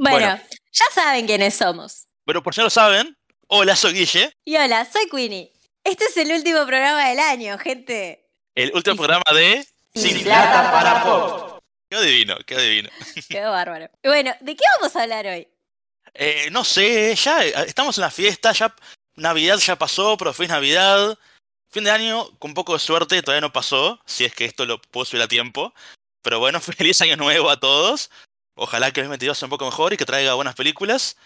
Bueno, ya saben quiénes somos. Pero por si no lo saben, hola, soy Guille. Y hola, soy Queenie. Este es el último programa del año, gente. El último programa de Sin plata para pop. Qué adivino, qué adivino. Quedó bárbaro. Bueno, ¿de qué vamos a hablar hoy? Eh, no sé, ya eh, estamos en la fiesta, ya Navidad ya pasó, pero feliz Navidad. Fin de año, con un poco de suerte, todavía no pasó, si es que esto lo puedo subir a tiempo. Pero bueno, feliz año nuevo a todos. Ojalá que el 2022 sea un poco mejor y que traiga buenas películas.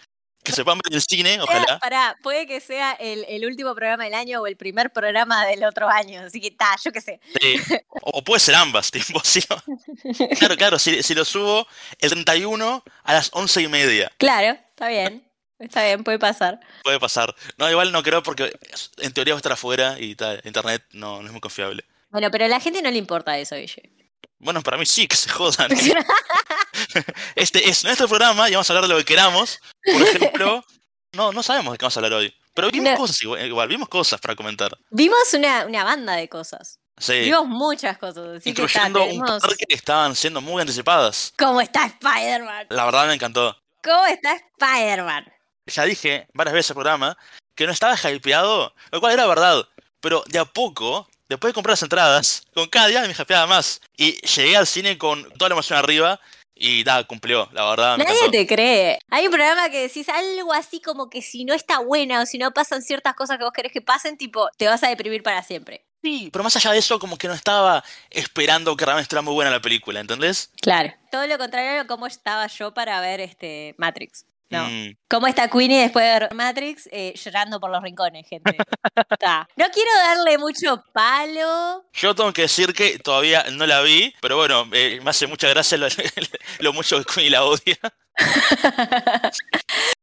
Que se puedan ver en el cine, ojalá. Pará, puede que sea el, el último programa del año o el primer programa del otro año. Así que está, yo qué sé. Sí. O, o puede ser ambas, tipo, sí. Claro, claro, si, si lo subo el 31 a las 11 y media. Claro, está bien. Está bien, puede pasar. Puede pasar. No, igual no creo porque en teoría va a estar afuera y tal, internet no, no es muy confiable. Bueno, pero a la gente no le importa eso, Guille. Bueno, para mí sí, que se jodan. Este es nuestro programa y vamos a hablar de lo que queramos. Por ejemplo, no, no sabemos de qué vamos a hablar hoy. Pero vimos No. cosas igual, igual, vimos cosas para comentar. Vimos una, una banda de cosas. Sí. Vimos muchas cosas. Así que está, Incluyendo un par que estaban siendo muy anticipadas. ¿Cómo está Spider-Man? La verdad me encantó. ¿Cómo está Spider-Man? Ya dije varias veces el programa que no estaba hypeado, lo cual era verdad. Pero de a poco, después de comprar las entradas, con cada día me hypeaba más. Y llegué al cine con toda la emoción arriba y nada, cumplió, la verdad. Nadie te cree. Hay un programa que decís algo así como que si no está buena o si no pasan ciertas cosas que vos querés que pasen, tipo, te vas a deprimir para siempre. Sí, pero más allá de eso, como que no estaba esperando que realmente estuviera muy buena la película, ¿entendés? Claro. Todo lo contrario a cómo estaba yo para ver este Matrix. No. Mm, ¿Cómo está Queenie después de ver Matrix? Eh, llorando por los rincones, gente. No quiero darle mucho palo. Yo tengo que decir que todavía no la vi, pero bueno, eh, me hace mucha gracia lo, lo mucho que Queenie la odia.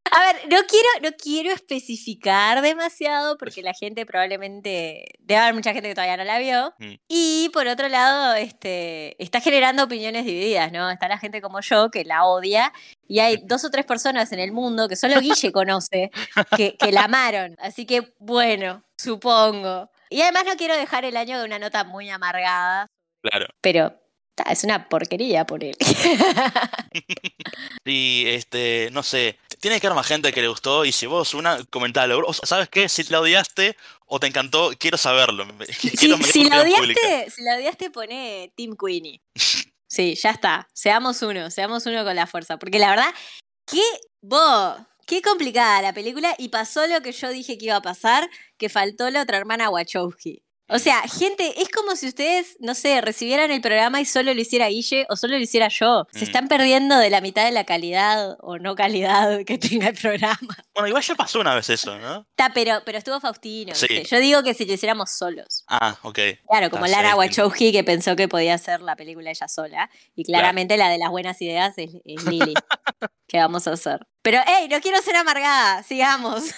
No quiero, no quiero especificar demasiado porque la gente probablemente. Debe haber mucha gente que todavía no la vio. Mm. Y por otro lado, este, está generando opiniones divididas, ¿no? Está la gente como yo que la odia. Y hay dos o tres personas en el mundo que solo Guille conoce que, que la amaron. Así que, bueno, supongo. Y además no quiero dejar el año de una nota muy amargada, Claro. pero es una porquería por él. Y este, no sé, tiene que haber más gente que le gustó y si vos una, comentalo. O sea, ¿Sabes qué? Si la odiaste o te encantó, quiero saberlo. Si, Quiero mi si la odiaste, si la odiaste, pone Team Queenie. Sí, ya está. Seamos uno, seamos uno con la fuerza. Porque la verdad, qué vos, qué complicada la película y pasó lo que yo dije que iba a pasar, que faltó la otra hermana Wachowski. O sea, gente, es como si ustedes, no sé, recibieran el programa y solo lo hiciera Guille o solo lo hiciera yo. Se Mm. están perdiendo de la mitad de la calidad o no calidad que tenga el programa. Bueno, igual ya pasó una vez eso, ¿no? Está, pero, pero estuvo Faustino. Sí. ¿viste? Yo digo que si lo hiciéramos solos. Ah, ok. Claro, como sí, Lara. Wachowski que pensó que podía hacer la película ella sola. Y claramente la de las buenas ideas es, es Lily. ¿Qué vamos a hacer? Pero, hey, no quiero ser amargada, sigamos.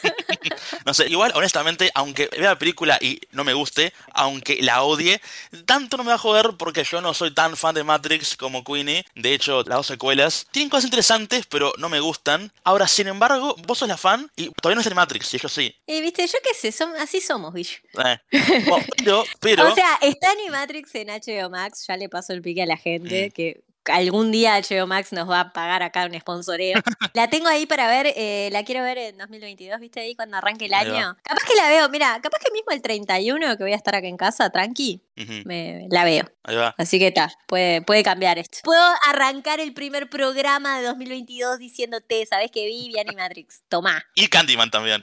No sé, igual, honestamente, aunque vea la película y no me guste, aunque la odie, tanto no me va a joder porque yo no soy tan fan de Matrix como Queenie. De hecho, las dos secuelas tienen cosas interesantes, pero no me gustan. Ahora, sin embargo, vos sos la fan y todavía no es de Matrix, y yo sí. y viste, yo qué sé, así somos. Eh. Bueno, pero, pero, O sea, está Animatrix en HBO Max, ya le paso el pique a la gente Mm. que algún día HBO Max nos va a pagar acá un sponsoreo. la tengo ahí para ver, eh, la quiero ver en 2022, ¿viste? Ahí cuando arranque el Ahí va. año. Capaz que la veo, mira, capaz que mismo el 31 que voy a estar acá en casa, tranqui, me, la veo. ahí va. Así que está, puede, puede cambiar esto. Puedo arrancar el primer programa de 2022 diciéndote, ¿sabes que vi? Vi Animatrix. Tomá. Y Candyman también.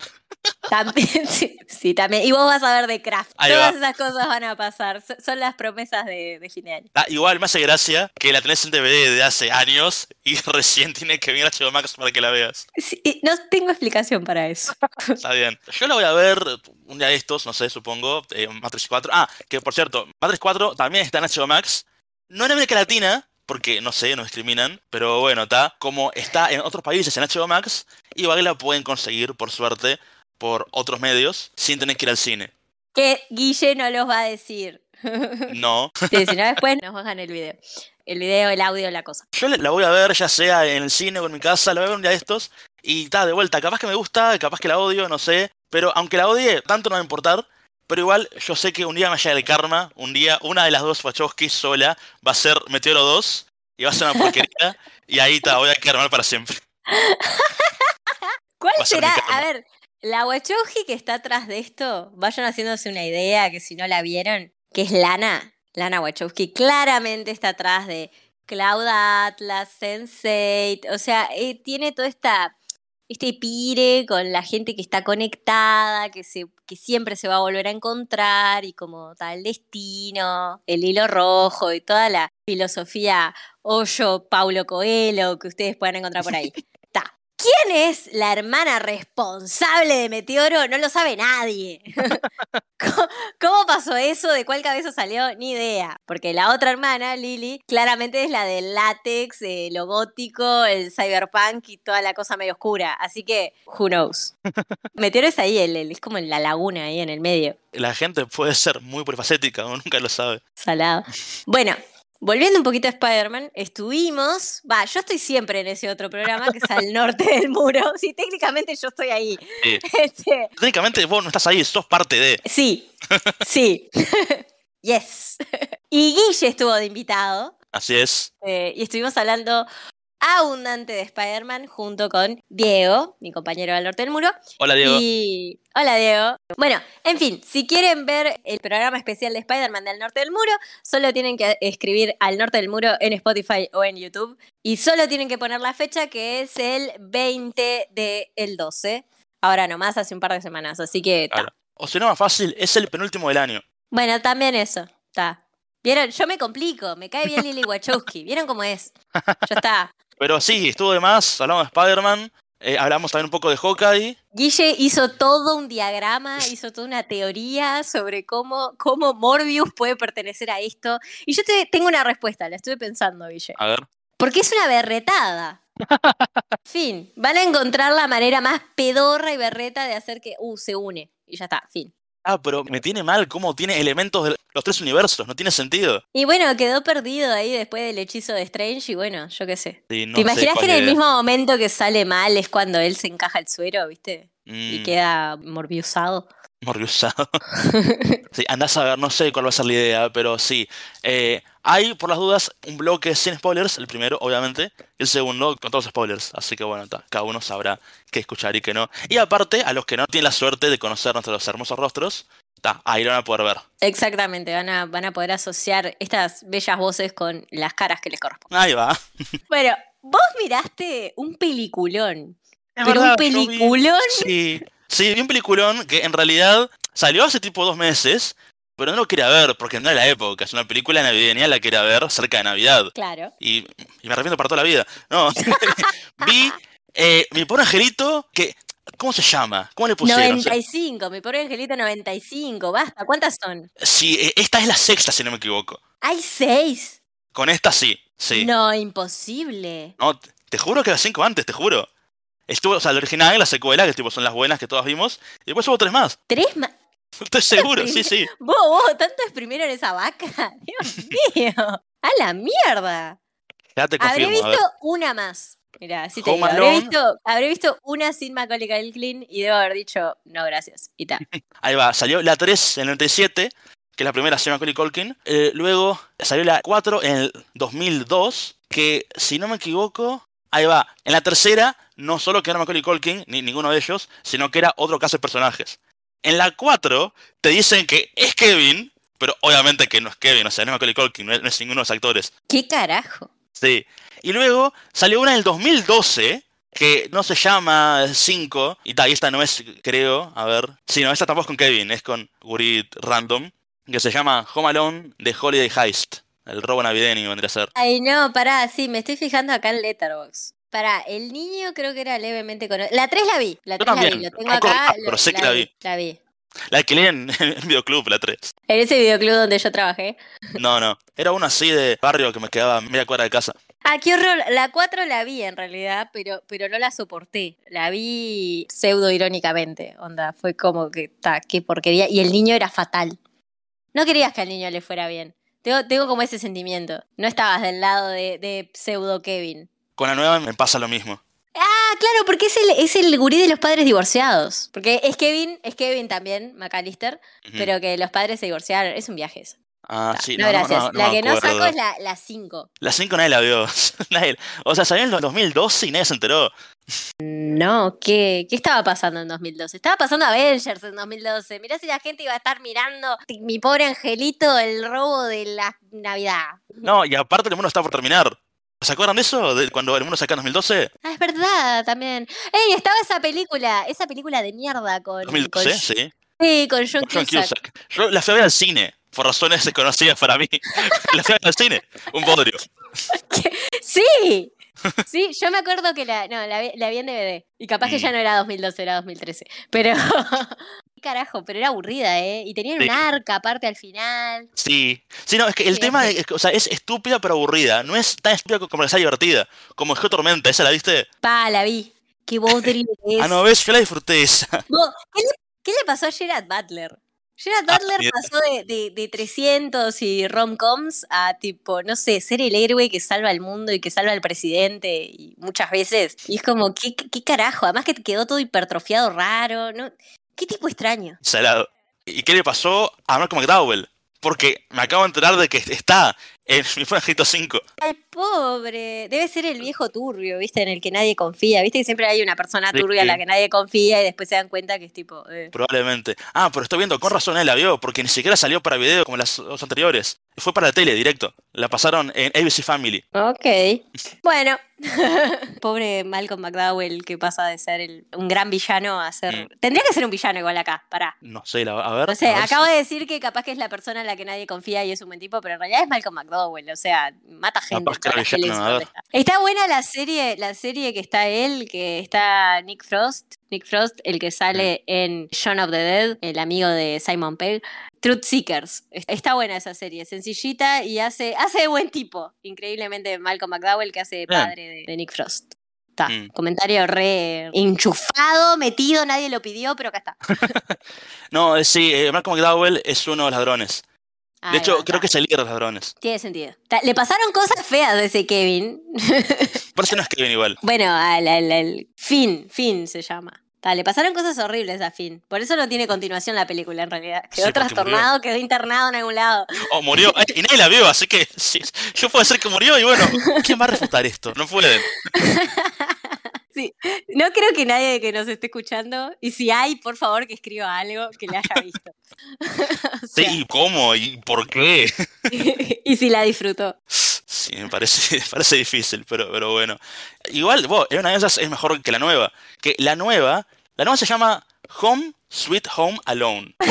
También, sí, sí, también. Y vos vas a ver de Craft. Ahí Todas va. esas cosas van a pasar. So- Son las promesas de, de fin de año. Ah, igual me hace gracia que la tenés en DVD de hace años y recién tiene que venir a HBO Max para que la veas. Sí, y no tengo explicación para eso. Está bien. Yo la voy a ver un día de estos, no sé, supongo. eh, Matrix 4. Ah, que por cierto, Matrix 4 también está en HBO Max. No en América Latina, porque no sé, no discriminan. Pero bueno, está. Como está en otros países en HBO Max, igual la pueden conseguir, por suerte, por otros medios, sin tener que ir al cine. Que Guille no los va a decir. No. Sí, si no, después nos bajan el video. El video, el audio, la cosa. Yo la- voy a ver, ya sea en el cine o en mi casa, la voy a ver un día de estos. Y está, de vuelta, capaz que me gusta, capaz que la odio, no sé. Pero aunque la odie, tanto no va a importar. Pero igual yo sé que un día me llega el karma, un día una de las dos Wachowski sola va a ser Meteoro 2 y va a ser una porquería y ahí está, voy a quedar mal para siempre. ¿Cuál a será? A ver, la Wachowski que está atrás de esto, vayan haciéndose una idea, que si no la vieron, que es Lana, Lana Wachowski, claramente está atrás de Cloud Atlas, Sense8, o sea, eh, tiene toda esta este pire con la gente que está conectada, que siempre se va a volver a encontrar y como tal destino, el hilo rojo y toda la filosofía Hoyo, Paulo Coelho que ustedes puedan encontrar por ahí. ¿Quién es la hermana responsable de Meteoro? No lo sabe nadie. ¿Cómo, cómo pasó eso? ¿De cuál cabeza salió? Ni idea. Porque la otra hermana, Lily, claramente es la del látex, eh, lo gótico, el cyberpunk y toda la cosa medio oscura. Así que, who knows. Meteoro es ahí, el- el- es como en la laguna, ahí en el medio. La gente puede ser muy polifacética, uno nunca lo sabe. Salado. Bueno, volviendo un poquito a Spider-Man, estuvimos. Va, yo estoy siempre en ese otro programa que es al norte del muro. Sí, técnicamente yo estoy ahí. Sí. Este, Técnicamente vos no estás ahí, sos parte de. sí, sí. yes. Y Guille estuvo de invitado. Así es. eh, y estuvimos hablando abundante de Spider-Man junto con Diego, mi compañero del norte del muro. Hola Diego. Y... Hola Diego. Bueno, en fin, si quieren ver el programa especial de Spider-Man del Norte del Muro, solo tienen que escribir al Norte del Muro en Spotify o en YouTube. Y solo tienen que poner la fecha que es el 20 del 12. Ahora nomás, hace un par de semanas. Así que... Claro. O si no, más fácil, es el penúltimo del año. Bueno, también eso. Está. ¿Vieron? Yo me complico. Me cae bien Lily Wachowski. ¿Vieron cómo es? Ya está. Pero sí, estuvo de más, hablamos de Spider-Man, eh, hablamos también un poco de Hawkeye. Guille hizo todo un diagrama, hizo toda una teoría sobre cómo, cómo Morbius puede pertenecer a esto. Y yo te, tengo una respuesta, la estuve pensando, Guille. A ver. Porque es una berretada. fin. Van a encontrar la manera más pedorra y berreta de hacer que, uh, se une. Y ya está, fin. Ah, pero me tiene mal cómo tiene elementos de los tres universos, no tiene sentido. Y bueno, quedó perdido ahí después del hechizo de Strange y bueno, yo qué sé. Sí, no ¿Te sé imaginas que en el mismo momento que sale mal es cuando él se encaja el suero, viste? Y Mm, queda morbiusado. morbiusado. Sí, andás a ver, no sé cuál va a ser la idea, pero sí. Eh, hay, por las dudas, un bloque sin spoilers, el primero, obviamente, y el segundo con todos los spoilers. Así que bueno, ta, cada uno sabrá qué escuchar y qué no. Y aparte, a los que no tienen la suerte de conocer nuestros hermosos rostros, ta, ahí lo van a poder ver. Exactamente, van a, van a poder asociar estas bellas voces con las caras que les corresponden. Ahí va. Bueno, vos miraste un peliculón, Es pero verdad, un vi- peliculón. Sí, sí, vi un peliculón que en realidad salió hace tipo dos meses, pero no lo quería ver porque no era la época. Es una película navideña, la quería ver cerca de Navidad. Claro. Y, y me arrepiento para toda la vida. No, vi eh, Mi pobre angelito, que. ¿Cómo se llama? ¿Cómo le pusieron? 95, mi pobre angelito 95, basta, ¿cuántas son? Sí, eh, esta es la sexta, si no me equivoco. Hay seis. Con esta sí, sí. No, imposible. No, te- te juro que las cinco antes, te juro. Estuvo, o sea, la original, la secuela, que tipo son las buenas que todas vimos, y después hubo tres más. ¿Tres más? Estoy seguro, sí, sí. Vos, vos, tanto exprimieron esa vaca. Dios mío. A la mierda. Ya te Habré confirmo, ver. visto una más. Mira, así te digo. Habré visto, habré visto una sin Macaulay Culkin y debo haber dicho no, gracias. Y ta. Ahí va, salió la 3 en el 97, que es la primera, llama Macaulay Culkin. Eh, luego salió la 4 en el 2002, que si no me equivoco, ahí va. En la tercera, no solo que era Macaulay Culkin, ni ninguno de ellos, sino que era otro caso de personajes. En la 4 te dicen que es Kevin, pero obviamente que no es Kevin, o sea, no es Macaulay Culkin, no es, no es ninguno de los actores. ¿Qué carajo? Sí. Y luego salió una en el 2012 que no se llama 5 y esta no es, creo, a ver. Sí, no, esta tampoco es con Kevin, es con Gurit Random, que se llama Home Alone de Holiday Heist. El robo navideño vendría a ser. Ay, no, pará, sí, me estoy fijando acá en Letterboxd. Pará, el niño creo que era levemente conocido. La 3 la vi, la Yo 3 la vi, también, lo tengo no acá. pero sé que la vi. La vi. La que leen en el videoclub, la 3. En ese videoclub donde yo trabajé. No, no. Era una así de barrio que me quedaba a media cuadra de casa. Ah, qué horror. La 4 la vi en realidad, pero, pero no la soporté. La vi pseudo irónicamente. Onda, fue como que, ta, qué porquería. Y el niño era fatal. No querías que al niño le fuera bien. Tengo, tengo como ese sentimiento. No estabas del lado de, de pseudo Kevin. Con la nueva me pasa lo mismo. Ah, claro, porque es el, es el gurí de los padres divorciados. Porque es Kevin, es Kevin también, McAllister, pero que los padres se divorciaron. Es un viaje eso. Ah, sí, no, gracias. no, la que no saco es la, la 5. La 5 nadie la vio. Nadie- o sea, salió en el 2012 y nadie se enteró. No, ¿qué, ¿qué estaba pasando en 2012? Estaba pasando Avengers en 2012. Mirá si la gente iba a estar mirando mi pobre angelito, el robo de la Navidad. No, y aparte el mundo está por terminar. ¿Se acuerdan de eso? De cuando el mundo saca en 2012? Ah, es verdad, también. ¡Ey! Estaba esa película, esa película de mierda con. con 2012, Sh- sí. sí, con John John Cusack. Cusack. Yo la fui a ver al cine, por razones desconocidas para mí. la fui a ver al cine. Un bodrio. ¡Sí! Sí, yo me acuerdo que la, no, la, vi, la vi en DVD. Y capaz que Mm. ya no era 2012, era 2013. Pero. Carajo, pero era aburrida, ¿eh? Y tenía Sí. un arca aparte al final. Sí. Sí, no, es que el Sí, tema es, o sea, es estúpida pero aburrida. No es tan estúpida como que sea divertida. Como es que Tormenta, ¿esa la viste? Pa, la vi. Qué bodrio que es. Ah, no, ves, yo la disfruté esa. ¿qué, le, qué le pasó a Gerard Butler? Gerard Ah, Butler pasó de, de, de 300 y rom-coms a tipo, no sé, ser el héroe que salva al mundo y que salva al presidente y muchas veces. Y es como, ¿qué, qué, qué carajo? Además que quedó todo hipertrofiado raro, ¿no? Qué tipo extraño. Salado. ¿Y qué le pasó a Malcolm McDowell? Porque me acabo de enterar de que está mi Angelito 5. Ay, pobre. Debe ser el viejo turbio, ¿viste? En el que nadie confía. ¿Viste que siempre hay una persona turbia en la que nadie confía y después se dan cuenta que es tipo... eh. Probablemente. Ah, pero estoy viendo, con razón él la vio, porque ni siquiera salió para video como las dos anteriores. Fue para la tele, directo. La pasaron en ABC Family. Ok. Bueno. Pobre Malcolm McDowell que pasa de ser el- un gran villano a ser... Mm. Tendría que ser un villano igual acá, pará. No sé, a ver. No sé, acabo si- de decir que capaz que es la persona en la que nadie confía y es un buen tipo, pero en realidad es Malcolm McDowell, o sea, mata gente. Está. Buena la serie, la serie que está él, que está Nick Frost. Nick Frost, el que sale en Shaun of the Dead, el amigo de Simon Pegg. Truth Seekers. Está buena esa serie, sencillita y hace, hace de buen tipo. Increíblemente Malcolm McDowell que hace de padre de, de Nick Frost. Está. Mm. Comentario re enchufado, metido, nadie lo pidió, pero acá está. No, eh, sí, eh, Malcolm McDowell es uno de los ladrones. De hecho, creo que es el líder de los ladrones. Tiene sentido. Le pasaron cosas feas a ese Kevin. Por eso no es Kevin igual. bueno, al, al- al- Finn, Finn se llama. Ta, le pasaron cosas horribles a Finn. Por eso no tiene continuación la película en realidad. Quedó Sí, trastornado, quedó internado en algún lado. O murió. eh, y nadie la vio, así que sí, yo puedo decir que murió y bueno, ¿quién va a refutar esto? No pueden. Sí, no creo que nadie que nos esté escuchando, y si hay, por favor que escriba algo que le haya visto. O Sí, sea, ¿y cómo? ¿Y por qué? y si la disfrutó. Sí, me parece, me parece difícil, pero, pero bueno. Igual, vos, una de esas es mejor que la nueva. Que la nueva, la nueva se llama Home Sweet Home Alone.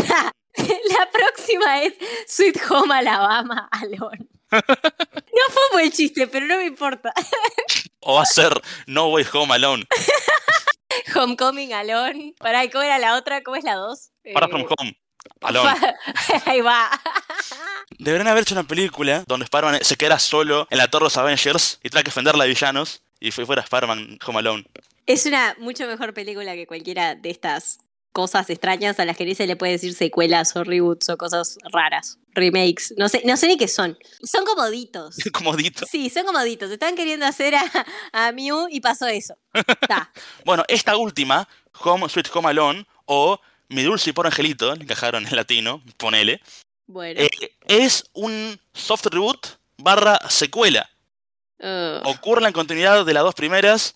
La próxima es Sweet Home Alabama Alone. No fue un buen chiste, pero no me importa. O va a ser No Way Home Alone. Homecoming Alone. Pará, ¿y cómo era la otra? ¿Cómo es la dos? Far Eh, From Home. Alone. Ahí va. Deberían haber hecho una película donde Spider-Man se queda solo en la torre de los Avengers y tiene que defenderla de villanos y fue fuera Spider-Man Home Alone. Es una mucho mejor película que cualquiera de estas cosas extrañas a las que ni se le puede decir secuelas o reboots o cosas raras. Remakes. No sé, no sé ni qué son. Son comoditos. Comodito. Sí, son comoditos. Están queriendo hacer a, a Mew y pasó eso. Ta. Bueno, esta última, Home Sweet Home Alone, o Mi Dulce y Por Angelito, le encajaron en latino, ponele, Bueno. eh, es un soft reboot barra secuela. Ugh. Ocurre en continuidad de las dos primeras,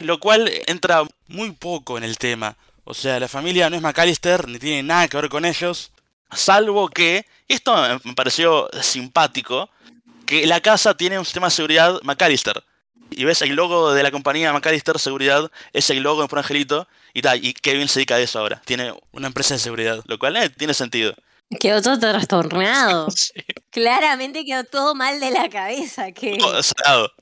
lo cual entra muy poco en el tema. O sea, la familia no es McAllister, ni tiene nada que ver con ellos, salvo que, esto me- pareció simpático, que la casa tiene un sistema de seguridad McAllister. Y ves el logo de la compañía McAllister Seguridad, es el logo de Por Angelito, y tal, y Kevin se dedica a eso ahora. Tiene una empresa de seguridad, lo cual eh, tiene sentido. Quedó todo trastornado. Sí. Claramente quedó todo mal de la cabeza. Que... Salado.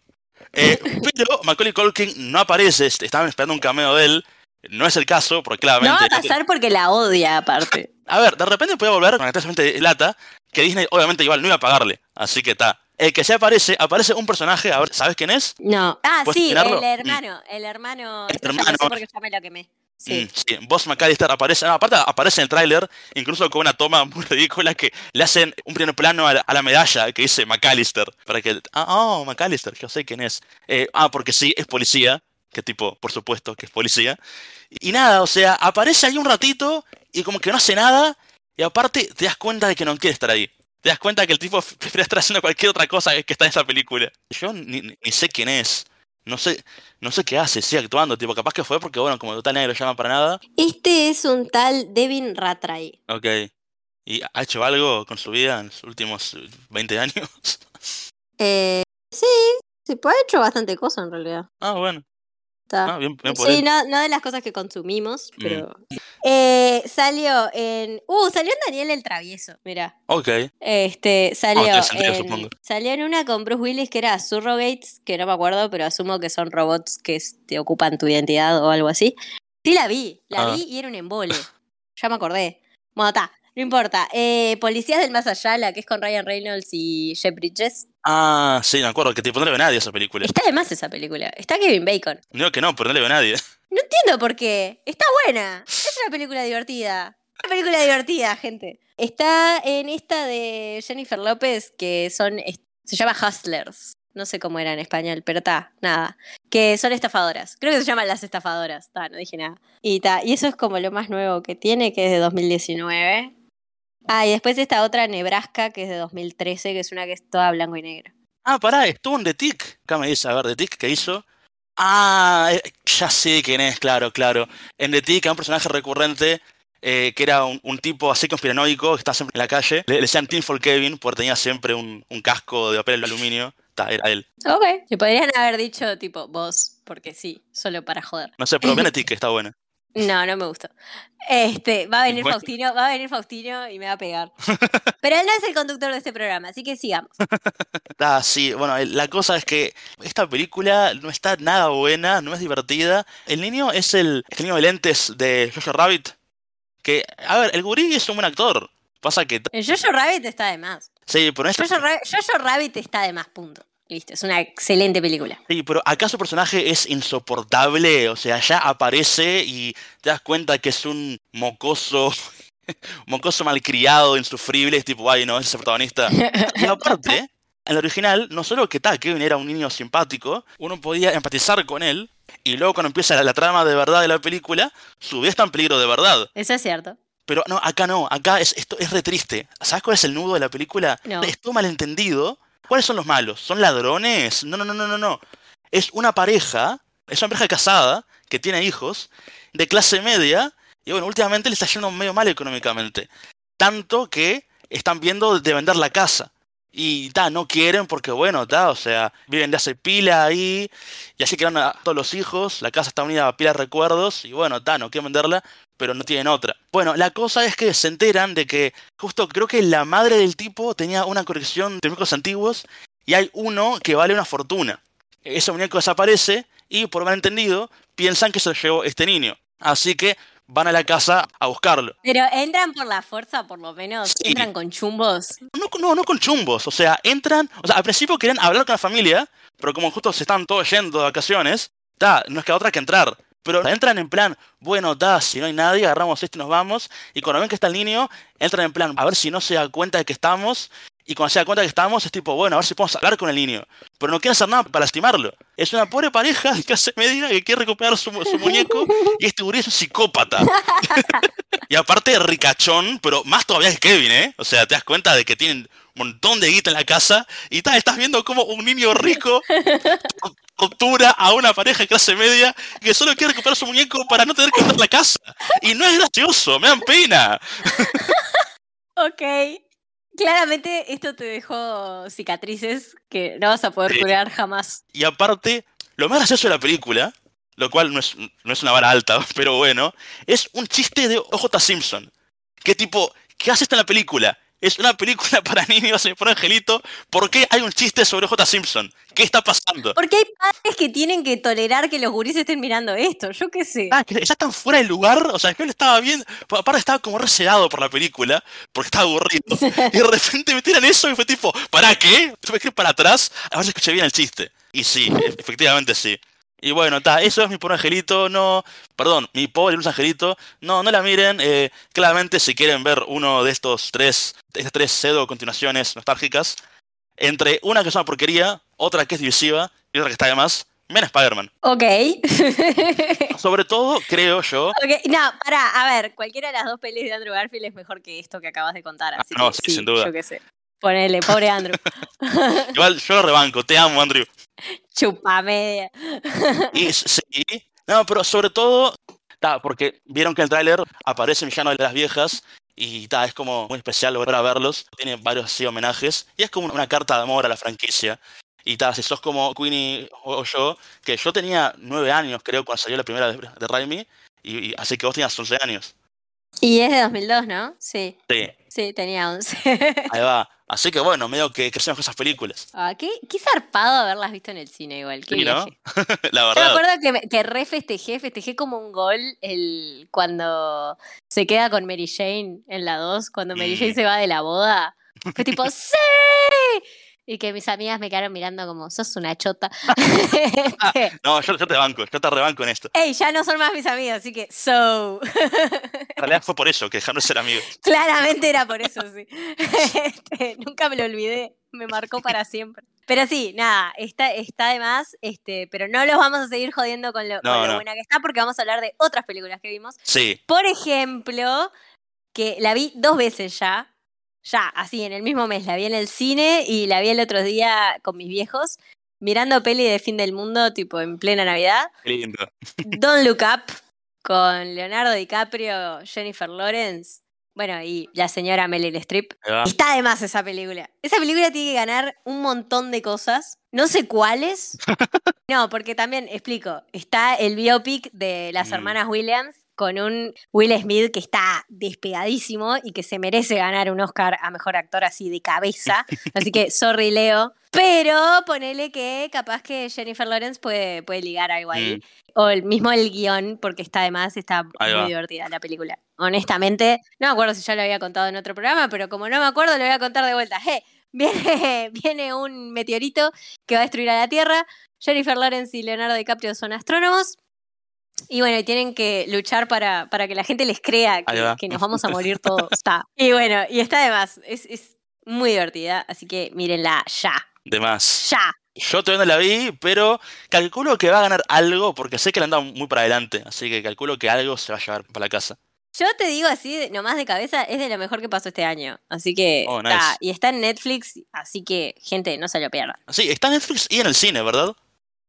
Eh, pero Macaulay Culkin no aparece, est- estaban esperando un cameo de él. No es el caso, porque No claramente. va a pasar porque la odia, aparte. A ver, de repente puede volver con de lata, que Disney obviamente igual no iba a pagarle. Así que está. El que se aparece, aparece un personaje, a ver, ¿sabes quién es? No. Ah, ¿Puedes sí, tirarlo? el hermano. El hermano. El ya hermano. sé porque ya me lo quemé. Sí. Mm, sí, Boss McAllister aparece, no, aparte aparece en el tráiler, incluso con una toma muy ridícula que le hacen un primer plano a la, a la medalla que dice McAllister, para que, ah, oh, McAllister, yo sé quién es. Eh, ah, porque sí, es policía, que tipo, por supuesto que es policía. Y, y nada, o sea, aparece ahí un ratito y como que no hace nada, y aparte te das cuenta de que no quiere estar ahí. te das cuenta que el tipo prefiere estar haciendo cualquier otra cosa que está en esa película. Yo ni, ni sé quién es. No sé, no sé qué hace, sigue actuando, tipo, capaz que fue porque, bueno, como total nadie lo llama para nada. Este es un tal Devin Ratray. Ok. ¿Y ha hecho algo con su vida en los últimos 20 años? Eh, sí, sí, pues ha hecho bastante cosas en realidad. Ah, bueno. Ah, bien, bien por Sí, no, no de las cosas que consumimos, Mm. pero. Eh, salió en. Uh, salió en Daniel el Travieso, mira. Ok. Este, salió, sentido, en, salió en una con Bruce Willis que era Surrogates, que no me acuerdo, pero asumo que son robots que te ocupan tu identidad o algo así. Sí la vi, la Ah. vi y era un embole. Ya me acordé. Bueno, está, no importa. Eh, Policías del Más Allá, la que es con Ryan Reynolds y Jeff Bridges. Ah, sí, me acuerdo que tipo no le ve nadie a esa película. Está de más esa película. Está Kevin Bacon. No que no, pero no le ve nadie. No entiendo por qué. Está buena. Es una película divertida. Una película divertida, gente. Está en esta de Jennifer López que son. Se llama Hustlers. No sé cómo era en español, pero está, nada. Que son estafadoras. Creo que se llaman las estafadoras. Está, no dije nada. Y ta, y eso es como lo más nuevo que tiene, que es de 2019. Ah, y después esta otra Nebraska, que es de 2013, que es una que es toda blanco y negro. Ah, pará, estuvo en The Tick. Acá me dice, a ver, The Tick, ¿qué hizo? Ah, eh, ya sé quién es, claro, claro. En The Tick hay un personaje recurrente eh, que era un, un tipo así conspiranoico que está siempre en la calle. Le, le decían Tinfoil Kevin porque tenía siempre un, un casco de papel de aluminio. Ta, era él. Ok. Le podrían haber dicho, tipo, vos, porque sí, solo para joder. No sé, pero vean The Tick, está buena. No, no me gustó. Este, va a venir Bueno. Faustino, va a venir Faustino y me va a pegar. Pero él no es el conductor de este programa, así que sigamos. Ah, sí, bueno, la cosa es que esta película no está nada buena, no es divertida. El niño es el, el niño de lentes de Jojo Rabbit. Que, a ver, el gurí es un buen actor. Pasa que, El Jojo Rabbit está de más. sí, pero, en esta- Jojo, Ra- Jojo Rabbit está de más, punto. Listo, es una excelente película. sí, pero acá su personaje es insoportable. O sea, ya aparece y te das cuenta que es un mocoso, mocoso malcriado, insufrible. Es tipo, ay, no, ese es el protagonista. Y aparte, en el original, no solo que tal, Kevin era un niño simpático, uno podía empatizar con él, y luego cuando empieza la, la trama de verdad de la película, su vida está en peligro de verdad. Eso es cierto. Pero no, acá no, acá es, esto es re triste. ¿Sabes cuál es el nudo de la película? No. Es todo malentendido. ¿Cuáles son los malos? ¿Son ladrones? No, no, no, no, no. Es una pareja, es una pareja casada, que tiene hijos, de clase media, y bueno, últimamente le está yendo medio mal económicamente. Tanto que están viendo de vender la casa. Y ta, no quieren porque, bueno, ta, o sea, viven de hace pila ahí, y así quedaron a todos los hijos, la casa está unida a pila de recuerdos, y bueno, ta, no quieren venderla, pero no tienen otra. Bueno, la cosa es que se enteran de que, justo creo que la madre del tipo tenía una colección de muñecos antiguos, y hay uno que vale una fortuna. Ese muñeco desaparece, y por malentendido, piensan que se lo llevó este niño. Así que van a la casa a buscarlo. Pero entran por la fuerza, por lo menos. Sí. Entran con chumbos. No, no, no con chumbos, o sea, entran, o sea, al principio querían hablar con la familia, pero como justo se están todos yendo de vacaciones, ta, no es que otra que entrar. Pero entran en plan, bueno, ta, si no hay nadie, agarramos esto y nos vamos. Y cuando ven que está el niño, entran en plan, a ver si no se da cuenta de que estamos. Y cuando se da cuenta de que estamos, es tipo, bueno, a ver si podemos hablar con el niño. Pero no quieren hacer nada para lastimarlo. Es una pobre pareja de clase media que quiere recuperar su, muñeco y este gurí es un psicópata. y aparte ricachón, pero más todavía que Kevin, ¿eh? O sea, te das cuenta de que tienen montón de guita en la casa y tal, estás viendo como un niño rico tortura a una pareja de clase media que solo quiere recuperar su muñeco para no tener que vender la casa. Y no es gracioso, me dan pena. Ok. Claramente esto te dejó cicatrices que no vas a poder Sí. curar jamás. Y aparte, lo más gracioso de la película, lo cual no es, no es una vara alta, pero bueno, es un chiste de OJ Simpson. Que tipo, ¿qué hace esto en la película? Es una película para niños, mi pobre angelito. ¿Por qué hay un chiste sobre OJ Simpson? ¿Qué está pasando? Porque hay padres que tienen que tolerar que los gurís estén mirando esto, yo qué sé. Ah, que ya están fuera de lugar. O sea, yo le estaba viendo. Aparte, estaba como resedado por la película, porque estaba aburrido. Y de repente me tiran eso y fue tipo, ¿para qué? Tuve que ir para atrás a ver si escuché bien el chiste. Y sí, efectivamente sí. Y bueno, está, eso es mi pobre angelito, no, perdón, mi pobre luz angelito, no, no la miren, eh, claramente si quieren ver uno de estos tres, de estas tres pseudo continuaciones nostálgicas, entre una que es una porquería, otra que es divisiva y otra que está de más, ven a Spider-Man. Ok. Sobre todo, creo yo, Ok, No, para, a ver, cualquiera de las dos pelis de Andrew Garfield es mejor que esto que acabas de contar. Así no, que sí, sin duda. Yo qué sé. Ponele, pobre Andrew. Igual yo lo rebanco, te amo, Andrew. Chupa media. Y sí, no, pero sobre todo, ta, porque vieron que en el tráiler aparece el villano de las viejas y ta, es como muy especial volver a verlos. Tiene varios así homenajes y es como una carta de amor a la franquicia. Y ta, si sos como Queenie o yo, que yo tenía nueve años creo cuando salió la primera de, de Raimi, y, y así que vos tenías 11 años. Y es de 2002, ¿no? Sí, Sí, sí, tenía 11. ahí va. Así que bueno, medio que crecemos con esas películas. Ah, qué, qué zarpado haberlas visto en el cine igual. Qué Sí, la Yo me verdad. acuerdo que, me- que re festejé, festejé como un gol el, cuando se queda con Mary Jane en la 2, cuando Mary Mm. Jane se va de la boda. Fue tipo, ¡sí! Y que mis amigas me quedaron mirando como, sos una chota. Este, No, yo, yo te banco, yo te rebanco en esto. Ey, ya no son más mis amigas, así que, so. En realidad fue por eso, que dejaron de ser amigos. Claramente era por eso, sí. Este, nunca me lo olvidé, me marcó para siempre. Pero sí, nada, está, está de más, este, pero no los vamos a seguir jodiendo con lo, con No, lo no. buena que está, porque vamos a hablar de otras películas que vimos. Sí, Por ejemplo, que la vi dos veces ya, ya, así, en el mismo mes. La vi en el cine y la vi el otro día con mis viejos, mirando peli de fin del mundo, tipo en plena Navidad. qué lindo. Don't Look Up, con Leonardo DiCaprio, Jennifer Lawrence, bueno, y la señora Meryl Streep. Está de más esa película. Esa película tiene que ganar un montón de cosas. No sé cuáles. No, porque también, explico, está el biopic de las Mm. hermanas Williams con un Will Smith que está despegadísimo y que se merece ganar un Oscar a Mejor Actor así de cabeza. Así que, sorry Leo. Pero ponele que capaz que Jennifer Lawrence puede, puede ligar algo ahí. Mm. O el mismo el guion, porque está además, está muy divertida la película. Honestamente, no me acuerdo si ya lo había contado en otro programa, pero como no me acuerdo, lo voy a contar de vuelta. ¡Eh! Viene, viene un meteorito que va a destruir a la Tierra. Jennifer Lawrence y Leonardo DiCaprio son astrónomos. Y bueno, y tienen que luchar para, para que la gente les crea que, va. que nos vamos a morir todos. Está. Y bueno, y está además, es, es muy divertida, así que mírenla ya, De más. ya. Yo todavía no la vi, pero calculo que va a ganar algo, porque sé que la han dado muy para adelante. Así que calculo que algo se va a llevar para la casa. Yo te digo así, nomás de cabeza, es de lo mejor que pasó este año. Así que Oh, está. Y está en Netflix, así que, gente, no se lo pierdan. Sí, está en Netflix y en el cine, ¿verdad?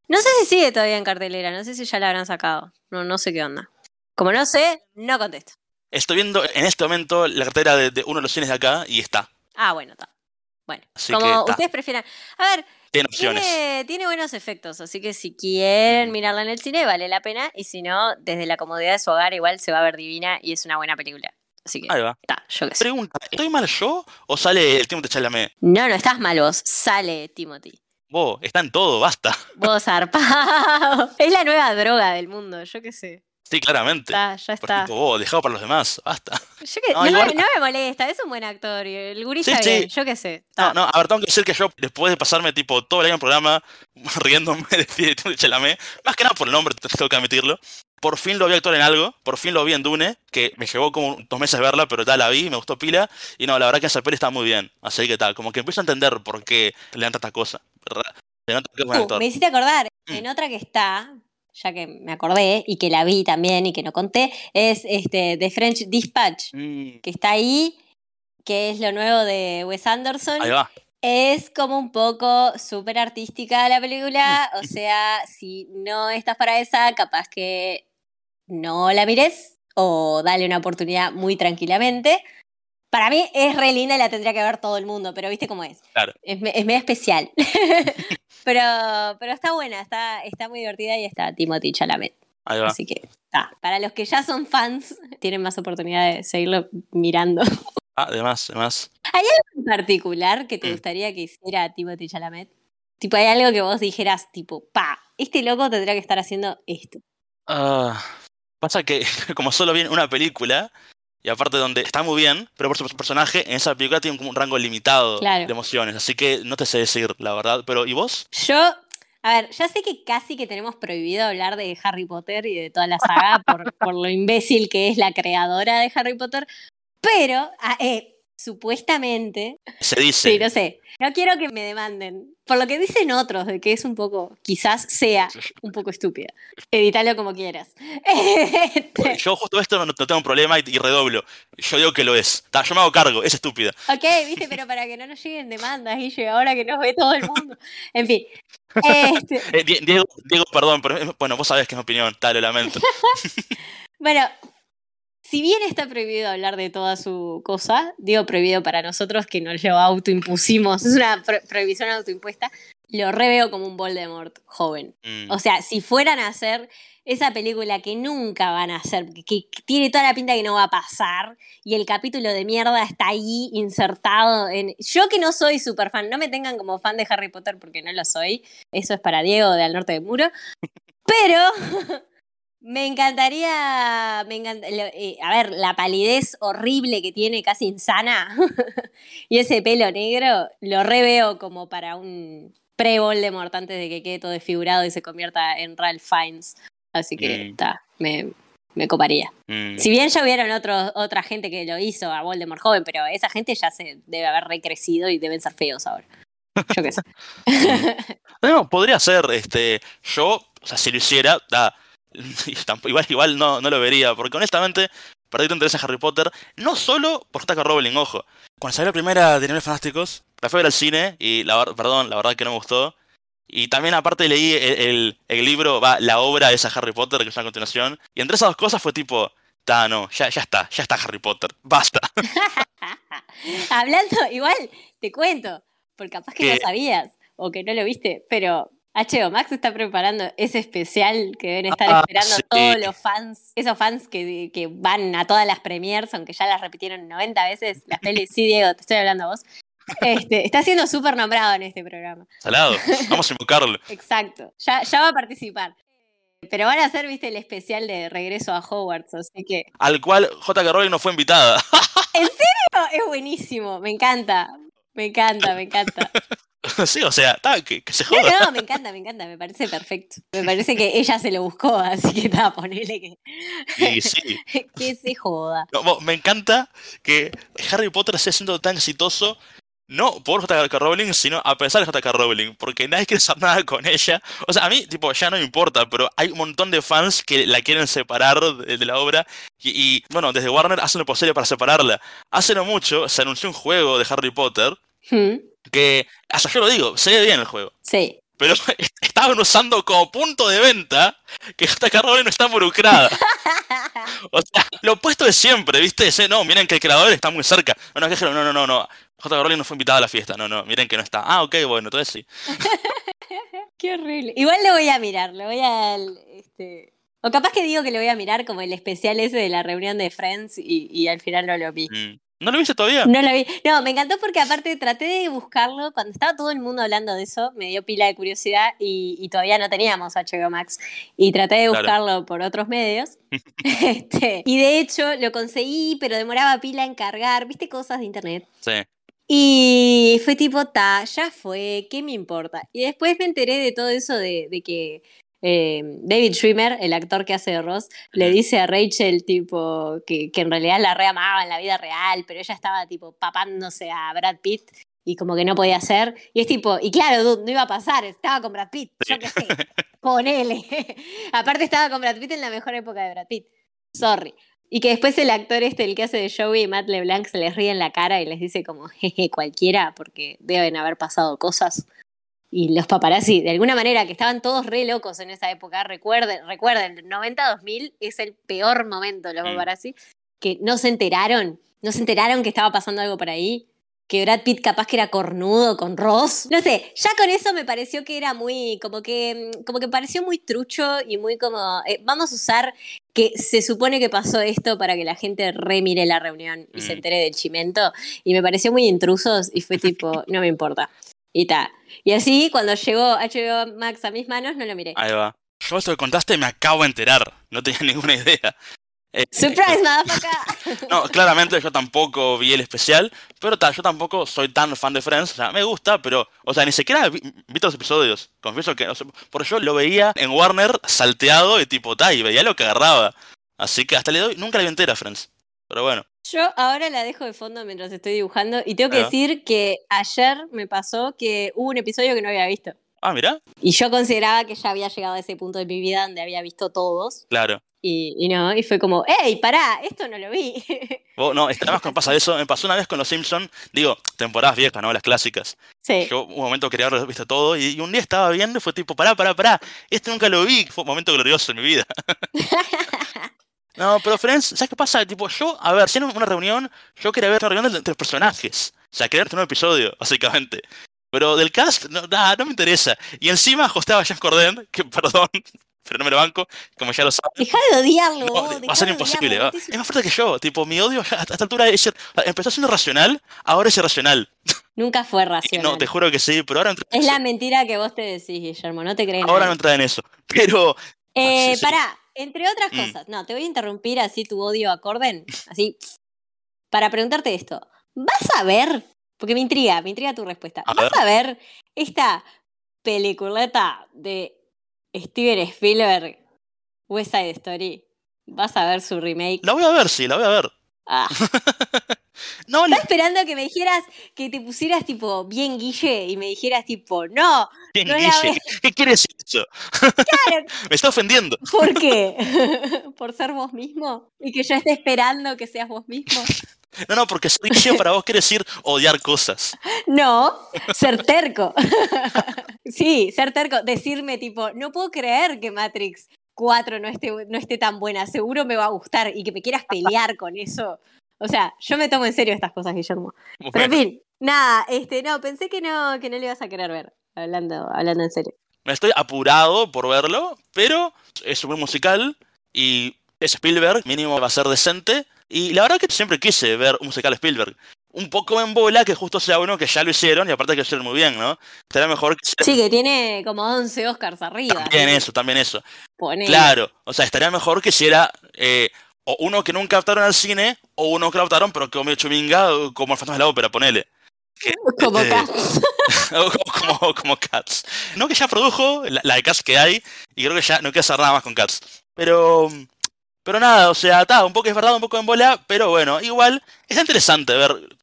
No sé si sigue todavía en cartelera, no sé si ya la habrán sacado. No, no sé qué onda. Como no sé, no contesto. Estoy viendo en este momento la cartera de, de uno de los cines de acá y está. Ah, bueno, está. Bueno, Así como que ustedes prefieran. A ver, Tiene opciones. tiene, tiene buenos efectos, así que si quieren mirarla en el cine, vale la pena. Y si no, desde la comodidad de su hogar, igual se va a ver divina y es una buena película. Así que, Ahí va. está, yo qué sé. Pregunta, ¿estoy mal yo o sale el Timothée Chalamet? No, no estás mal vos. Sale, Timothy. Vos, está en todo, basta. Vos zarpado. Es la nueva droga del mundo, yo qué sé. Sí, claramente. Está, ya está. tipo, vos, dejado para los demás, basta. Yo que- No, no, me- igual- no me molesta, es un buen actor. El gurí Sí, está sí. bien, yo qué sé. No, está. no, a ver, tengo que decir que yo, después de pasarme tipo todo el año en programa riéndome de Chalamet, más que nada por el nombre, tengo que admitirlo, por fin lo vi actuar en algo, por fin lo vi en Dune, que me llevó como dos meses verla, pero tal, la vi, me gustó pila, y no, la verdad que esa peli está muy bien, así que tal, como que empiezo a entender por qué le dan tanta cosa, Uh, me hiciste acordar, Mm. en otra que está, ya que me acordé y que la vi también y que no conté, es este The French Dispatch, Mm, que está ahí, que es lo nuevo de Wes Anderson. ahí va. Es como un poco súper artística la película, o sea, si no estás para esa, capaz que no la mires o dale una oportunidad muy tranquilamente. Para mí es re linda y la tendría que ver todo el mundo, pero viste cómo es. Claro. Es, es medio especial. pero, pero está buena, está, está muy divertida y está Timothy Chalamet. Ahí va. Así que. Para los que ya son fans, tienen más oportunidad de seguirlo mirando. Ah, además, además. en particular que te Mm. gustaría que hiciera Timothy Chalamet? Tipo, hay algo que vos dijeras, tipo, pa, este loco tendría que estar haciendo esto. Ah, pasa que como solo vi una película, y aparte donde está muy bien, pero por su personaje en esa película tiene como un rango limitado Claro. de emociones, así que no te sé decir, la verdad. Pero, ¿y vos? Yo, a ver, ya sé que casi que tenemos prohibido hablar de Harry Potter y de toda la saga por, por lo imbécil que es la creadora de Harry Potter, pero, ah, eh, supuestamente. Se dice. Sí, no sé. No quiero que me demanden. Por lo que dicen otros, de que es un poco, quizás sea un poco estúpida. Editalo como quieras. Yo justo esto no, no tengo un problema y, y redoblo. Yo digo que lo es. Ta, yo me hago cargo, es estúpida. ok, viste, pero para que no nos lleguen demandas, Guille, ahora que nos ve todo el mundo. En fin. Este, Eh, Die- Diego, Diego, perdón, pero bueno, vos sabés que es mi opinión, tal, lo lamento. Bueno, si bien está prohibido hablar de toda su cosa, digo prohibido para nosotros que nos lo autoimpusimos, es una pro- prohibición autoimpuesta, lo reveo como un Voldemort joven. Mm, O sea, si fueran a hacer esa película que nunca van a hacer, que, que tiene toda la pinta que no va a pasar, y el capítulo de mierda está ahí insertado en... Yo que no soy súper fan, no me tengan como fan de Harry Potter porque no lo soy, eso es para Diego de Al Norte del Muro, pero me encantaría, me encanta- eh, a ver, la palidez horrible que tiene, casi insana, y ese pelo negro, lo reveo como para un pre-Voldemort antes de que quede todo desfigurado y se convierta en Ralph Fiennes. Así que Mm. está, me, me coparía. mm. Si bien ya hubieron otros otra gente que lo hizo a Voldemort joven, pero esa gente ya se debe haber recrecido y deben ser feos ahora. Yo qué sé. No, podría ser, este, yo, o sea, si lo hiciera, da, tampoco- igual, igual no, no lo vería, porque honestamente, perdí tu interés en Harry Potter, no solo por J.K. Rowling, ojo. Cuando salió la primera de Animales Fantásticos, la fui a ver al cine, y la, perdón, la verdad que no me gustó. Y también aparte leí el, el- el libro, va, la obra de esa Harry Potter, que es una continuación, y entre esas dos cosas fue tipo, ta, no, ya, ya está, ya está Harry Potter, basta. Hablando, igual, te cuento, porque capaz que ¿Qué? no sabías o que no lo viste, pero HBO Max está preparando ese especial que deben estar Ah, esperando sí. todos los fans, esos fans que, que van a todas las premiers, aunque ya las repitieron 90 veces las pelis. Sí, Diego, te estoy hablando a vos. Este, está siendo súper nombrado en este programa. Salado, vamos a invocarlo. Exacto, ya, ya va a participar. Pero van a hacer, viste, el especial de regreso a Hogwarts, así que Al cual J.K. Rowling no fue invitada. No, es buenísimo, me encanta, me encanta, me encanta. sí, o sea, ta, que, que se No, joda. no, me encanta, me encanta, me parece perfecto. Me parece que ella se lo buscó, así que está, ponele que, Y sí. que se joda. No, me encanta que Harry Potter esté siendo tan exitoso, no por J.K. Rowling, sino a pesar de J.K. Rowling, porque nadie quiere saber nada con ella. O sea, a mí, tipo, ya no me importa, pero hay un montón de fans que la quieren separar de, de la obra. Y, y, bueno, desde Warner hacen lo posible para separarla. Hace no mucho se anunció un juego de Harry Potter Hmm, que, hasta yo lo digo, se ve bien el juego. Sí. Pero estaban usando como punto de venta que J.K. Rowling no está involucrada. O sea, lo opuesto de siempre, ¿viste? Ese, no, miren que el creador está muy cerca. Bueno, que dijeron, no, no, no, no. J.K. Rowling no fue invitada a la fiesta. No, no, miren que no está. Ah, ok, bueno, entonces sí. Qué horrible. Igual lo voy a mirar, lo voy a. Este... O capaz que digo que lo voy a mirar como el especial ese de la reunión de Friends y, y al final no lo vi. Mm. ¿No lo viste todavía? No lo vi. No, me encantó porque aparte traté de buscarlo. Cuando estaba todo el mundo hablando de eso, me dio pila de curiosidad y, y todavía no teníamos HBO Max. Y traté de Claro. buscarlo por otros medios. Este, y de hecho lo conseguí, pero demoraba pila en cargar. ¿Viste cosas de internet? Sí. Y fue tipo, ta, ya fue, ¿qué me importa? Y después me enteré de todo eso de, de que eh, David Schwimmer, el actor que hace de Ross, le dice a Rachel, tipo, que, que en realidad la reamaba en la vida real, pero ella estaba, tipo, papándose a Brad Pitt y como que no podía hacer. Y es tipo, y claro, dude, no iba a pasar, estaba con Brad Pitt, yo qué sé, ponele. Aparte estaba con Brad Pitt en la mejor época de Brad Pitt. Sorry. Y que después el actor este, el que hace de Joey, Matt LeBlanc, se les ríe en la cara y les dice como, jeje, cualquiera, porque deben haber pasado cosas. Y los paparazzi, de alguna manera, que estaban todos re locos en esa época, recuerden, recuerden, 90-2000 es el peor momento, los Mm. paparazzi, que no se enteraron, no se enteraron que estaba pasando algo por ahí, que Brad Pitt capaz que era cornudo con Ross. No sé, ya con eso me pareció que era muy, como que, mm, como que pareció muy trucho y muy como, eh, vamos a usar que se supone que pasó esto para que la gente remire la reunión y se Mm. entere del chimento. Y me pareció muy intrusos y fue tipo, no me importa. Y ta. Y así, cuando llegó HBO Max a mis manos, no lo miré. Ahí va. Yo esto que contaste me acabo de enterar. No tenía ninguna idea. Eh, ¡Surprise, motherfucker! No, claramente yo tampoco vi el especial, pero ta, yo tampoco soy tan fan de Friends. O sea, me gusta, pero, o sea, ni siquiera vi, vi todos los episodios. Confieso que, o sea, por yo lo veía en Warner salteado y tipo, ta, y veía lo que agarraba. Así que hasta le doy, nunca la vi entera, Friends. Pero bueno. Yo ahora la dejo de fondo mientras estoy dibujando y tengo que decir que ayer me pasó que hubo un episodio que no había visto. Ah, mira, Y yo consideraba que ya había llegado a ese punto de mi vida donde había visto todos. claro. Y, y no, y fue como, ¡Ey, pará! Esto no lo vi. Vos- no, está más cuando pasa eso. Me pasó una vez con los Simpsons, digo, temporadas viejas, ¿no? Las clásicas. sí. Yo un momento quería haber visto todo y, y un día estaba viendo y fue tipo, pará, pará, pará. Este nunca lo vi. Fue un momento glorioso en mi vida. no, pero Friends, ¿sabes qué pasa? Tipo, yo, a ver, si era una reunión, yo quería ver una reunión de, de los personajes. O sea, quería ver un episodio, básicamente. Pero del cast, no, nah, no me interesa. Y encima hostaba a James Corden, que perdón, pero no me lo banco, como ya lo saben. Deja de odiarlo. No, vos, va a ser imposible. odiarlo, Es más fuerte que yo. Tipo, mi odio a esta altura es empezó siendo racional, ahora es irracional. Nunca fue racional. no, te juro que sí, pero ahora entra en Es la mentira que vos te decís, Guillermo, no te crees Ahora no entra en eso. Pero Eh, sí, sí. Pará, entre otras Mm. cosas, no, te voy a interrumpir así tu odio a Corden, así, para preguntarte esto. ¿Vas a ver? Porque me intriga, me intriga tu respuesta. A ¿Vas ver. a ver esta peliculeta de Steven Spielberg, West Side Story? ¿Vas a ver su remake? la voy a ver, sí, la voy a ver. Ah, No, estaba esperando que me dijeras, que te pusieras tipo bien guille y me dijeras tipo, no, bien, no Guille, ¿qué quiere decir eso? Claro. Me está ofendiendo. ¿por qué? ¿Por ser vos mismo? Y que yo esté esperando que seas vos mismo. No, no, porque ser Guille para vos quiere decir odiar cosas. No, ser terco. sí, ser terco. Decirme tipo, no puedo creer que Matrix 4 no esté, no esté tan buena. Seguro me va a gustar y que me quieras pelear con eso. O sea, yo me tomo en serio estas cosas, Guillermo. Pero en fin, nada, este, no, pensé que no, que no le ibas a querer ver. Hablando, hablando en serio. me estoy apurado por verlo, pero es un buen musical y es Spielberg, mínimo va a ser decente. Y la verdad que siempre quise ver un musical Spielberg. Un poco en bola que justo sea uno que ya lo hicieron y aparte que lo hicieron muy bien, ¿no? Estaría mejor que Sí, que tiene como 11 Oscars arriba. también eso, también eso. Ponele. Claro, o sea, estaría mejor que hiciera eh, o uno que nunca adaptaron al cine o uno que lo adaptaron pero que medio chuminga como el fantasma de la ópera, ponele. Como eh, Cats. como, como, como Cats. No que ya produjo la, la de Cats que hay y creo que ya no quiere hacer nada más con Cats. Pero pero nada, o sea, está, un poco es verdad, un poco en bola, pero bueno, igual es interesante ver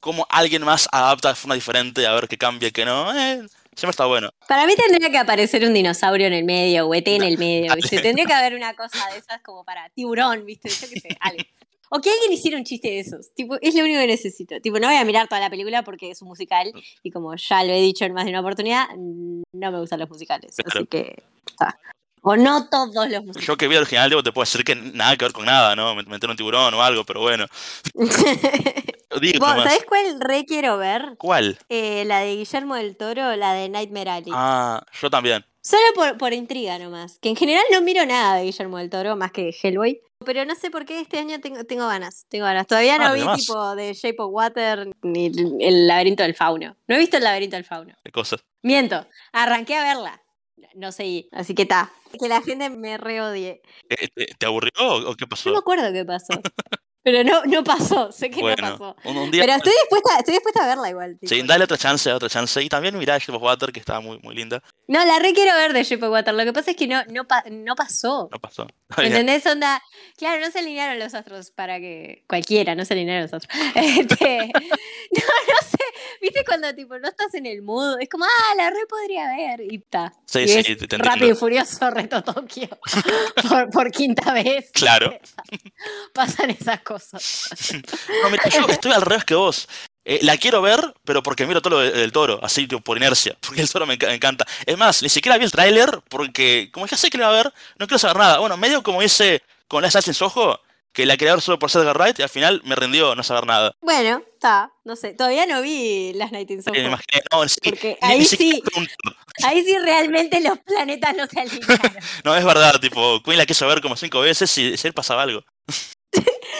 cómo alguien más adapta de forma diferente, a ver qué cambia, qué no. Eh, siempre está bueno. Para mí tendría que aparecer un dinosaurio en el medio, o ET en el medio. ¿viste? Tendría que haber una cosa de esas como para tiburón, ¿viste? Yo qué sé, algo. O que alguien hiciera un chiste de esos. Tipo, es lo único que necesito. Tipo, no voy a mirar toda la película porque es un musical y como ya lo he dicho en más de una oportunidad, no me gustan los musicales. Claro. Así que. está. O no todos los musicales. Yo que vi el original, digo, te puedo decir que nada que ver con nada, ¿no? Meter un tiburón o algo, pero bueno. ¿Sabés cuál re quiero ver? ¿Cuál? Eh, la de Guillermo del Toro, la de Nightmare Alley. Ah, yo también. Solo por, por intriga nomás. Que en general no miro nada de Guillermo del Toro más que Hellboy. Pero no sé por qué este año tengo, tengo ganas. Tengo ganas. Todavía no Ah, vi tipo de Shape of Water ni el, el laberinto del fauno. No he visto el laberinto del fauno. Qué cosas. Miento. Arranqué a verla. No seguí. Así que está. Que la gente me reodie. Eh, ¿Te, te aburrió o qué No pasó? me acuerdo qué pasó. Pero no, no pasó. Sé que no pasó. un, un día. Pero estoy dispuesta, estoy dispuesta a verla igual. tipo. Sí, dale otra chance, otra chance. Y también mirá Shape of Water, que estaba muy, muy linda. No, la re quiero ver de Shape of Water. Lo que pasa es que no, no, pa- no pasó. No pasó. ¿Entendés? Onda, claro, no se alinearon los astros para que. Cualquiera, no se alinearon los astros. Este, no, no sé. ¿Viste cuando tipo no estás en el mood? Es como, ah, la re podría ver. Y está. Sí, y sí, te-. Rápido y Furioso Reto Tokio. por, por quinta vez. Claro. Pasan esas cosas. No, mira, yo estoy al revés que vos. Eh, la quiero ver, pero porque miro todo lo de- del toro, así tipo, por inercia. Porque el toro me, enca- me encanta. Es más, ni siquiera vi el tráiler porque, como ya sé que lo va a ver, no quiero saber nada. Bueno, medio como hice con la Assassin's Ojo, que la quería ver solo por ser Edgar Wright y al final me rindió no saber nada. Bueno, está. No sé. Todavía no vi las Nightingale. Eh, me imaginé, no, sí, Porque ahí sí. Ahí sí realmente los planetas no se alinearon. No, es verdad, tipo, Queen la quiso ver como cinco veces y si él pasaba algo.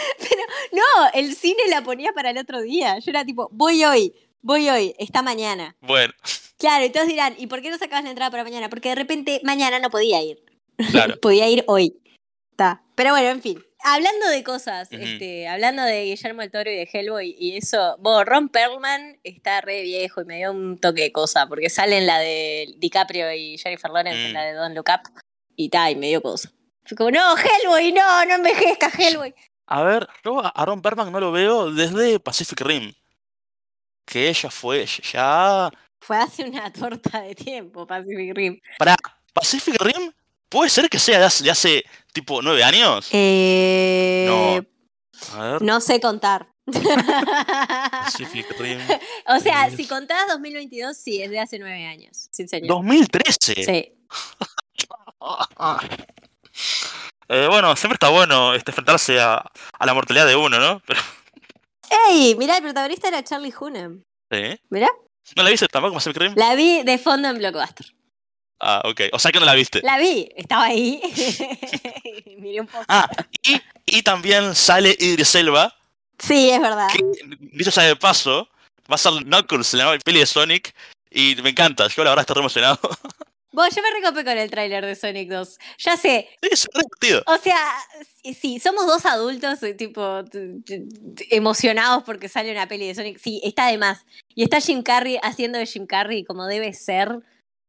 Pero no, el cine la ponía para el otro día. Yo era tipo, voy hoy, voy hoy, está mañana. Bueno, Claro, y todos dirán, ¿y por qué no sacabas la entrada para mañana? Porque de repente mañana no podía ir. claro. podía ir hoy. Está. Pero bueno, en fin. Hablando de cosas, este, hablando de Guillermo el Toro y de Hellboy y eso, bueno, Ron Perlman está re viejo y me dio un toque de cosa, porque sale en la de DiCaprio y Jennifer Lawrence, en Mm. la de Don't Look Up, y ta, y me dio cosa. Fue como, no, Hellboy, no, no envejezca, Hellboy. A ver, yo a Aaron Berman no lo veo desde Pacific Rim. Que ella fue ya. Fue hace una torta de tiempo, Pacific Rim. Para Pacific Rim, ¿puede ser que sea de hace, de hace, tipo nueve años? Eh, A ver, no sé contar. Pacific Rim. o sea, si contás 2022, sí, es de hace nueve años. Sí, señor. 2013. Sí. Eh, bueno, siempre está bueno este, enfrentarse a, a la mortalidad de uno, ¿no? Pero, ¡Ey! Mirá, el protagonista era Charlie Hunnam. sí. Mirá. ¿No la viste tampoco Pacific Rim? La vi de fondo en Blockbuster. Ah, ok. O sea que no la viste. La vi, estaba ahí. Miré un poco. Ah, y, y también sale Idris Elba, Sí, es verdad. que dicho sea de paso, va a ser Knuckles en la peli de Sonic. Y me encanta, yo la verdad estoy re emocionado. Vos, yo me recopé con el tráiler de Sonic 2. Ya sé, sí, es divertido. o sea, sí, somos dos adultos, eh, tipo, emocionados porque sale una peli de Sonic. Sí, está de más. Y está Jim Carrey haciendo de Jim Carrey como debe ser.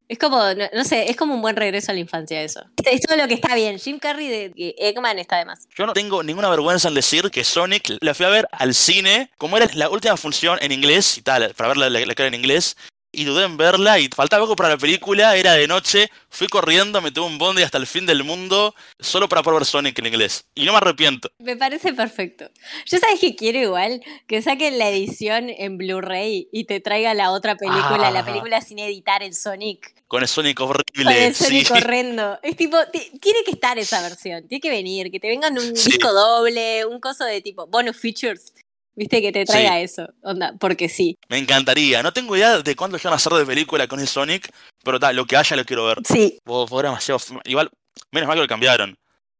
Es como, no, no sé, es como un buen regreso a la infancia eso. Es todo lo que está bien. Jim Carrey de Eggman está de más. Yo no tengo ninguna vergüenza en decir que Sonic la fui a ver al cine, como era la última función en inglés y tal, para verla la, la cara en inglés, y dudé en verla y faltaba poco para la película, era de noche, fui corriendo, me tuve un bondi hasta el fin del mundo, solo para ver Sonic en inglés. Y no me arrepiento. Me parece perfecto. Yo sabes que quiero igual que saquen la edición en Blu-ray y te traiga la otra película, la Ah. película sin editar el Sonic. Con el Sonic Con horrible. el Sonic sí. horrendo. Es tipo, ti- tiene que estar esa versión, tiene que venir, que te vengan un Sí. disco doble, un coso de tipo bonus features. Viste que te traiga eso, onda, porque sí. Me encantaría. No tengo idea de cuándo van a hacer de película con el Sonic, pero tal, lo que haya lo quiero ver. Sí. Era demasiado. Igual, menos mal que lo cambiaron.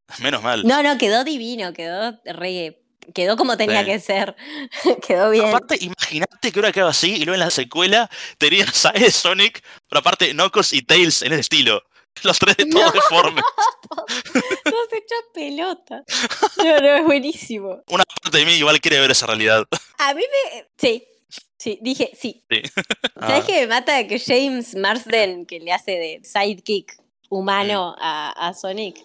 Menos mal. No, no, quedó divino, quedó re, quedó como tenía Sí. que ser. quedó bien. Aparte, imagínate que ahora quedado así y luego en la secuela tenías a Sonic, pero aparte Knuckles y Tails en ese estilo. Los tres de todos No. deformes. Todos hechos pelota. No, no, es buenísimo. Una parte de mí igual quiere ver esa realidad. A mí me. Sí. Sí, dije sí. Sí. ¿Sabes Ah, qué me mata? Que James Marsden, que le hace de sidekick humano a, a Sonic,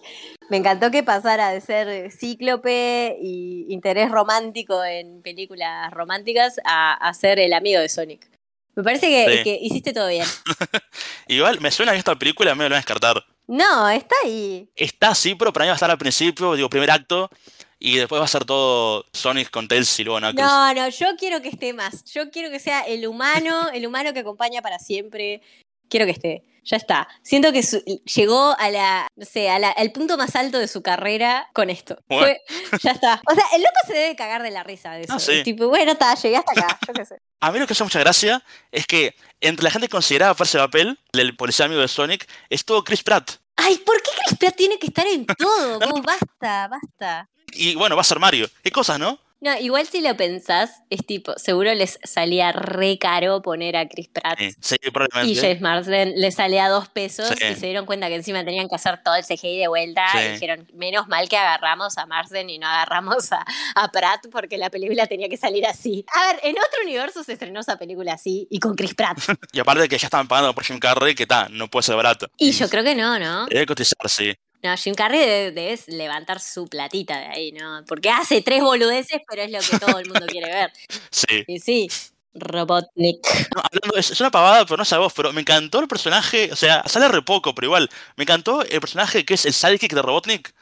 me encantó que pasara de ser cíclope y interés romántico en películas románticas a, a ser el amigo de Sonic. Me parece que, Sí. que hiciste todo bien. Igual me suena que esta película me lo van a descartar. No, está ahí. Está así, pero para mí va a estar al principio, digo, primer acto, y después va a ser todo Sonic con Tails y luego Knuckles. No, no, yo quiero que esté más. Yo quiero que sea el humano, el humano que acompaña para siempre. Quiero que esté. Ya está. Siento que su- llegó a la, no sé, a la- al punto más alto de su carrera con esto. Bueno. Fue- ya está. O sea, el loco se debe cagar de la risa de eso. Ah, sí. Es Tipo, bueno, está, llegué hasta acá. Yo qué sé. A mí lo que hace mucha gracia es que entre la gente que consideraba para ese papel, el policía amigo de Sonic, estuvo Chris Pratt. Ay, ¿por qué Chris Pratt tiene que estar en todo? Vos, basta, basta. Y bueno, va a ser Mario. Qué cosas, ¿no? No, igual si lo pensás, es tipo, seguro les salía re caro poner a Chris Pratt. Sí, sí, Y probablemente. James Marsden le salía dos pesos Sí. y se dieron cuenta que encima tenían que hacer todo el CGI de vuelta Sí. y dijeron, menos mal que agarramos a Marsden y no agarramos a, a Pratt porque la película tenía que salir así. A ver, en otro universo se estrenó esa película así y con Chris Pratt. Y aparte que ya estaban pagando por Jim Carrey, que está, no puede ser barato. Y yo creo que no, ¿no? Debe cotizar, sí. No, Jim Carrey debe, debes levantar su platita de ahí, ¿no? Porque hace tres boludeces, pero es lo que todo el mundo quiere ver. Sí. Y sí, Robotnik. No, hablando, es, una pavada, pero no sé a vos, pero me encantó el personaje, o sea, sale re poco, pero igual, me encantó el personaje que es el sidekick de Robotnik,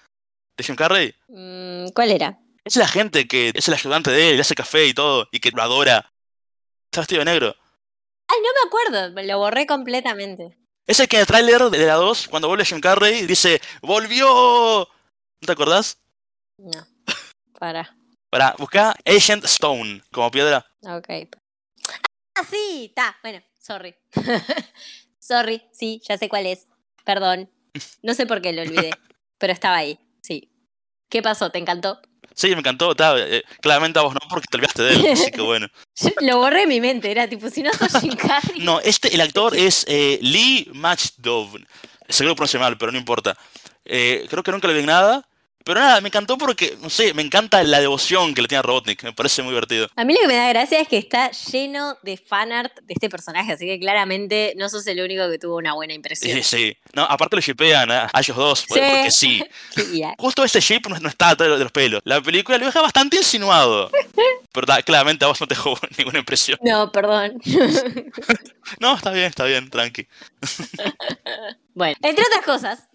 de Jim Carrey. Mm, ¿Cuál era? Es la gente que es el ayudante de él, le hace café y todo, y que lo adora. Está vestido de negro. Ay, no me acuerdo, lo borré completamente. Es el que en el tráiler de la 2, cuando vuelve Jim Carrey, dice ¡Volvió! ¿No te acordás? No, para. Para buscar Agent Stone como piedra. Ok. Ah, sí, está. Bueno, sorry. sorry, sí, ya sé cuál es. Perdón. No sé por qué lo olvidé, pero estaba ahí, sí. ¿Qué pasó? ¿Te encantó? Sí, me encantó. eh, claramente a vos no, porque te olvidaste de él, así que bueno. Yo lo borré en mi mente, era tipo, si no sos Jim Carrey. No, este, el actor es eh, Lee Matchdove. Seguro pronuncié mal, pero no importa. Eh, creo que nunca le vi nada. Pero nada, me encantó porque, no sé, me encanta la devoción que le tiene a Robotnik. Me parece muy divertido. A mí lo que me da gracia es que está lleno de fanart de este personaje, así que claramente no sos el único que tuvo una buena impresión. Sí, sí. No, aparte lo shipean a, a ellos dos, pues, Sí. porque sí. Justo ese ship no, no está de los pelos. La película lo deja bastante insinuado. Pero claramente a vos no te dejó ninguna impresión. No, perdón. No, está bien, está bien, tranqui. bueno, entre otras cosas,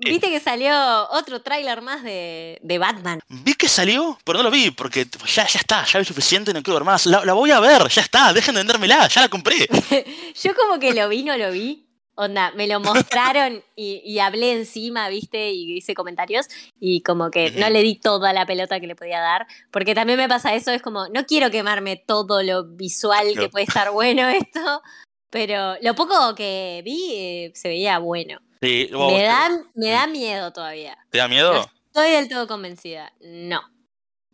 viste que salió otro tráiler más de, de Batman. Vi que salió, pero no lo vi, porque ya, ya está, ya vi suficiente, no quiero ver más. La, la voy a ver, ya está, dejen de vendérmela, ya la compré. Yo como que lo vi, no lo vi. Onda, me lo mostraron y, y hablé encima, viste, y hice comentarios y como que no le di toda la pelota que le podía dar, porque también me pasa eso, es como, no quiero quemarme todo lo visual que puede estar bueno esto, pero lo poco que vi eh, se veía bueno. Sí, Me da, me da miedo todavía. ¿Te da miedo? No estoy del todo convencida. No.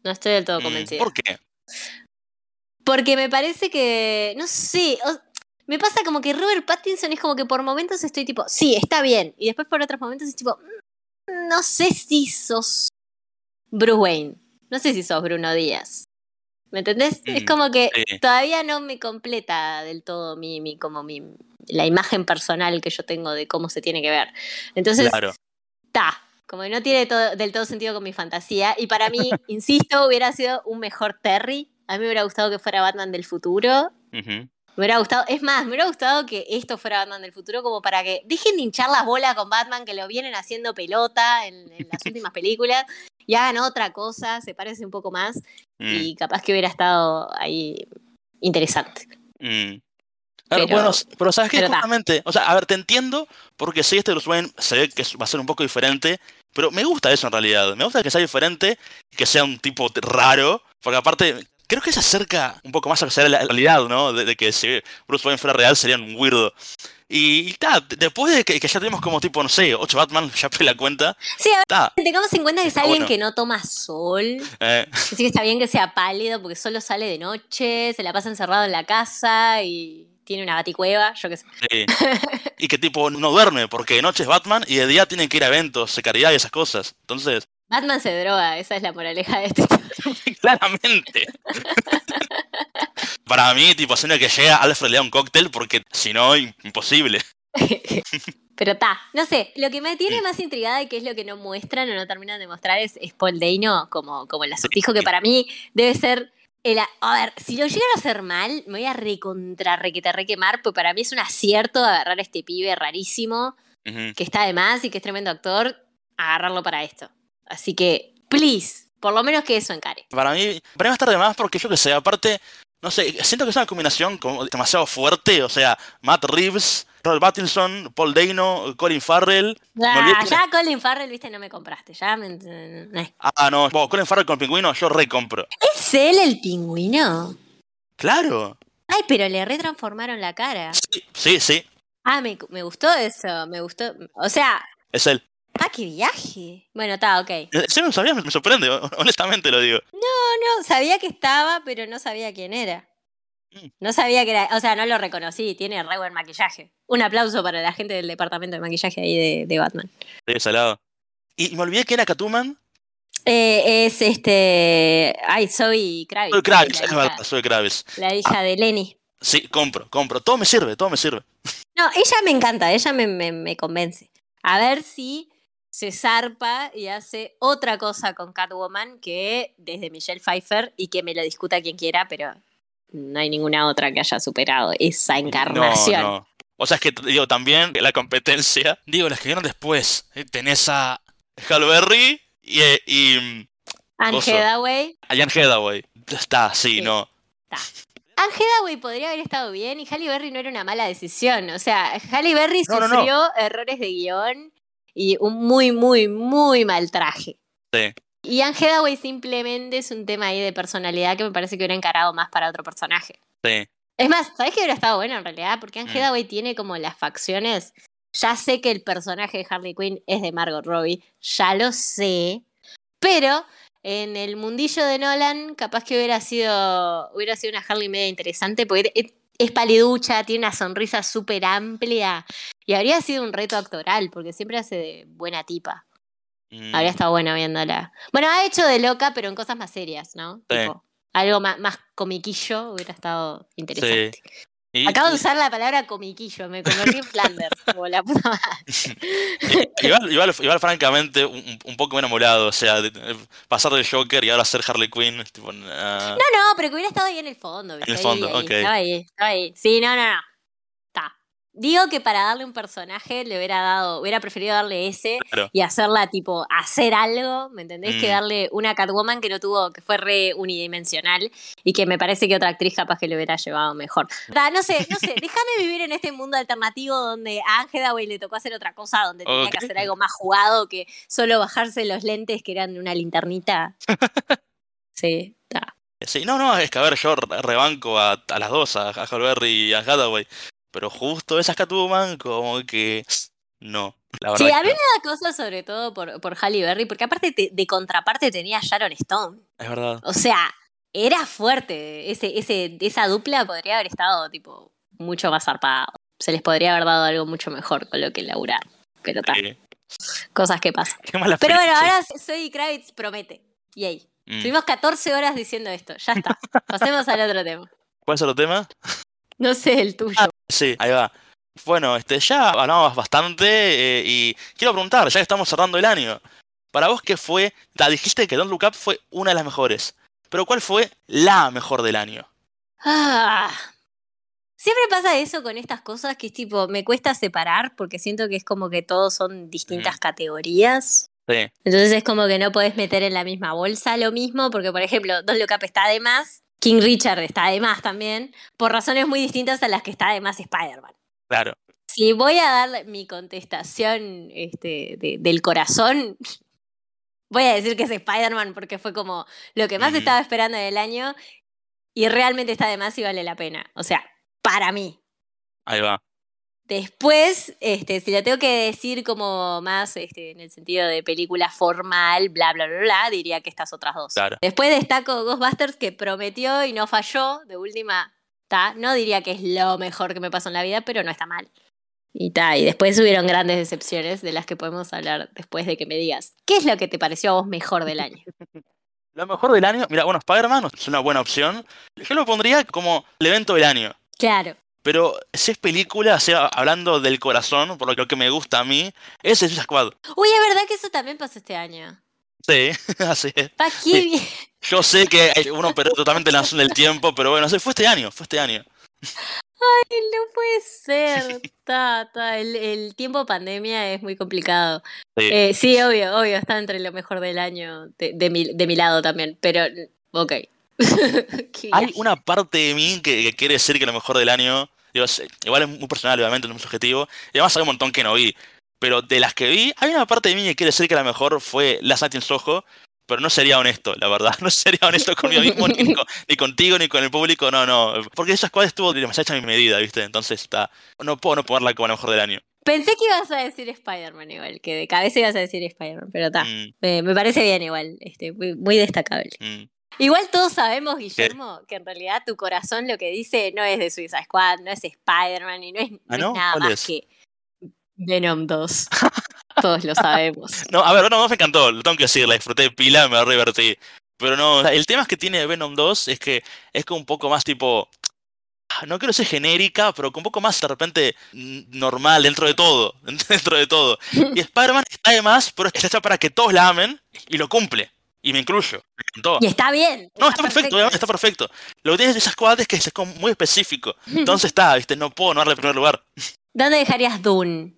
No estoy del todo Mm, convencida. ¿Por qué? Porque me parece que. No sé. o- me pasa como que Robert Pattinson es como que por momentos estoy tipo, sí, está bien. Y después por otros momentos es tipo, "Mm, no sé si sos Bruce Wayne. No sé si sos Bruno Díaz. ¿Me entendés? Es Mm, como que sí. todavía no me completa del todo mi, mi, como mi, la imagen personal que yo tengo de cómo se tiene que ver. Entonces, Claro. está. Como que no tiene todo- del todo sentido con mi fantasía. Y para mí, insisto, hubiera sido un mejor Terry. A mí me hubiera gustado que fuera Batman del futuro. Ujú. Me hubiera gustado, es más, me hubiera gustado que esto fuera Batman del futuro, como para que dejen de hinchar las bolas con Batman, que lo vienen haciendo pelota en, en las últimas películas, y hagan otra cosa, se parece un poco más, Mm, y capaz que hubiera estado ahí interesante. mm. Claro, Pero- bueno, pero sabes que justamente, o sea, a ver, te entiendo, porque si este Bruce Wayne se ve que va a ser un poco diferente, pero me gusta eso en realidad. Me gusta que sea diferente, que sea un tipo raro, porque aparte, creo que se acerca un poco más a la realidad, ¿no? De, de que si Bruce Wayne fuera real sería un weirdo. Y, y ta, después de que, que ya tenemos como tipo, no sé, ocho Batman, ya perdí la cuenta, Sí, a ver, ta, tengamos en cuenta que es alguien bueno. que no toma sol, eh, así que está bien que sea pálido, porque solo sale de noche, se la pasa encerrado en la casa y tiene una baticueva, yo qué sé. sí. y que tipo no duerme, porque de noche es Batman y de día tienen que ir a eventos de caridad y esas cosas. Entonces, Batman se droga, esa es la moraleja de este Claramente. Para mí, tipo, haciendo que llega Alfred le da un cóctel, porque si no, im- imposible. Pero está, no sé, lo que me tiene más intrigada y que es lo que no muestran o no terminan de mostrar es, es Paul Dano como, como el acertijo que para mí debe ser el... a- A ver, si lo llegan a hacer mal, me voy a recontra requete requemar, pues para mí es un acierto agarrar a este pibe rarísimo, que está de más y que es tremendo actor, agarrarlo para esto. Así que, please, por lo menos que eso encare. Para mí, para mí va a estar de más porque yo que sé, aparte, no sé, siento que es una combinación como demasiado fuerte, o sea, Matt Reeves, Robert Pattinson, Paul Dano, Colin Farrell. Ah, ya Colin Farrell, viste, no me compraste, ya me... Ah, no, bueno, Colin Farrell con el pingüino, yo recompro. ¿Es él el pingüino? Claro. Ay, pero le retransformaron la cara. Sí, sí, sí, Ah, me, me gustó eso, me gustó. O sea, es él. Ah, qué viaje. Bueno, está, ok. Sí, no sabía, me sorprende, honestamente lo digo. No, sabía que estaba, pero no sabía quién era. Mm. No sabía que era, o sea, no lo reconocí, tiene re buen maquillaje. Un aplauso para la gente del departamento de maquillaje ahí de, de Batman. De ese lado. Y, y me olvidé que era Catwoman. Eh, es este. Ay, Zoe Kravitz. Soy Kravitz, la es verdad, soy Kravitz. La hija de Lenny. Sí, compro, compro. Todo me sirve, todo me sirve. No, ella me encanta, ella me, me, me convence. A ver si se zarpa y hace otra cosa con Catwoman que desde Michelle Pfeiffer y que me lo discuta quien quiera, pero no hay ninguna otra que haya superado esa encarnación. No, no. O sea, es que digo también la competencia. Digo, las que vieron después. eh, Tenés a Halle Berry y, eh, y mm, Anne. Hathaway. a Jan Hathaway. Está, sí, Sí. no. Anne Hathaway podría haber estado bien y Halle Berry no era una mala decisión. O sea, Halle Berry no. sufrió errores de guion y un muy, muy, muy mal traje. Sí. Y Anne Hathaway simplemente es un tema ahí de personalidad que me parece que hubiera encarado más para otro personaje. Sí. Es más, ¿sabes qué hubiera estado bueno en realidad? Porque Anne Mm. Hathaway tiene como las facciones. Ya sé que el personaje de Harley Quinn es de Margot Robbie, ya lo sé. Pero en el mundillo de Nolan, capaz que hubiera sido, hubiera sido una Harley media interesante, porque es, paliducha, tiene una sonrisa súper amplia. Y habría sido un reto actoral, porque siempre hace de buena tipa. Mm, Habría estado bueno viéndola. Bueno, ha hecho de loca, pero en cosas más serias, ¿no? Sí. Tipo, algo más, más comiquillo hubiera estado interesante. Y- Acabo de usar la palabra comiquillo, me convertí en Flanders, como la puta madre. Igual, igual, igual, francamente, un, un poco menos molado. O sea, de- de pasar del Joker y ahora ser Harley Quinn. Tipo, No, no, pero que hubiera estado ahí en el fondo. ¿viste? el Ahí, fondo, ahí, ok. Estaba ahí, estaba ahí. Sí, no, no, no. Digo que para darle un personaje le hubiera dado, hubiera preferido darle ese Claro. y hacerla tipo hacer algo, ¿me entendés? Que Mm. darle una Catwoman que no tuvo, que fue re unidimensional y que me parece que otra actriz capaz que le hubiera llevado mejor. No sé, no sé, déjame vivir en este mundo alternativo donde a Anne Hathaway le tocó hacer otra cosa, donde tenía que hacer algo más jugado que solo bajarse los lentes que eran una linternita. Sí, está. Sí, no, no, es que a ver, yo re- rebanco a, a las dos, a, a Halle Berry y a Hathaway. Pero justo esa Catwoman, como que. No, la verdad. Sí, a mí me da cosas sobre todo por, por Halle Berry, porque aparte te- de contraparte tenía Sharon Stone. es verdad. O sea, era fuerte. Ese, ese, esa dupla podría haber estado tipo mucho más zarpado. Se les podría haber dado algo mucho mejor con lo que laburar. Pero tal, Eh, cosas que pasan. Pero bueno, ahora Zoe Kravitz promete. Yay. Mm. Estuvimos 14 horas diciendo esto. Ya está. Pasemos al otro tema. ¿Cuál es el otro tema? No sé el tuyo. Sí, ahí va. Bueno, este, ya hablamos bastante eh, y quiero preguntar, ya que estamos cerrando el año, para vos qué fue, ta, dijiste que Don't Look Up fue una de las mejores, pero ¿cuál fue la mejor del año? Ah. Siempre pasa eso con estas cosas que es tipo, me cuesta separar porque siento que es como que todos son distintas categorías. Sí, Entonces es como que no podés meter en la misma bolsa lo mismo, porque por ejemplo, Don Look Up está de más, King Richard está de más también, por razones muy distintas a las que está de más Spider-Man. claro. Si voy a dar mi contestación este, de- del corazón, voy a decir que es Spider-Man porque fue como lo que más estaba esperando del año y realmente está de más y vale la pena. O sea, para mí. Ahí va. Después, este, si lo tengo que decir como más este, en el sentido de película formal, bla, bla, bla, bla, diría que estas otras dos. Claro. Después destaco Ghostbusters que prometió y no falló. De última, ta, no diría que es lo mejor que me pasó en la vida, pero no está mal. Y ta, y después hubieron grandes decepciones de las que podemos hablar después de que me digas, ¿qué es lo que te pareció a vos mejor del año? Lo mejor del año, mira, bueno, Spider-Man es una buena opción. Yo lo pondría como el evento del año. Claro. Pero si es película, o sea, hablando del corazón, por lo que me gusta a mí, es Suicide Squad. Uy, es verdad que eso también pasó este año. Sí, así es. Sí. Yo sé que uno perdió totalmente la noción del tiempo, pero bueno, fue este año, fue este año. No puede ser. Ta, ta, El, el tiempo pandemia es muy complicado. Sí. Eh, sí, obvio, obvio, está entre lo mejor del año de, de mi, de mi lado también, pero ok. Hay una parte de mí que, que quiere decir que lo mejor del año, digo, es- igual es muy personal, obviamente, no es muy subjetivo, y además hay un montón que no vi, pero de las que vi, hay una parte de mí que quiere decir que la mejor fue Last Night in Soho, pero no sería honesto, la verdad, no sería honesto conmigo mismo, ni, con- ni contigo, ni con el público, no, no, porque esa squad estuvo demasiado hecha a mi medida, ¿viste? Entonces está, no puedo no ponerla como la mejor del año. Pensé que ibas a decir Spider-Man igual, que de cabeza ibas a decir Spider-Man, pero está. Mm, Me, me parece bien igual, este, muy, muy destacable. mm. Igual todos sabemos, Guillermo, que en realidad tu corazón lo que dice no es de Suicide Squad, no es Spider-Man y no es, no ¿Ah, es nada ¿Cuál más es? que Venom 2. todos lo sabemos. No, a ver, Venom 2 me encantó, lo tengo que decir, la disfruté pila, me re divertí. Pero no, el tema es que tiene Venom 2 es que es como un poco más tipo. ah, No quiero decir genérica, pero con un poco más de repente normal dentro de todo. Dentro de todo. Y Spider-Man está de más, pero está hecha para que todos la amen y lo cumple. Y me incluyo. Me encantó. Y está bien. No, está perfecto, está perfecto. Lo que tiene de esas squad es que es como muy específico. Entonces está, viste, no puedo no darle el primer lugar. ¿Dónde dejarías Dune?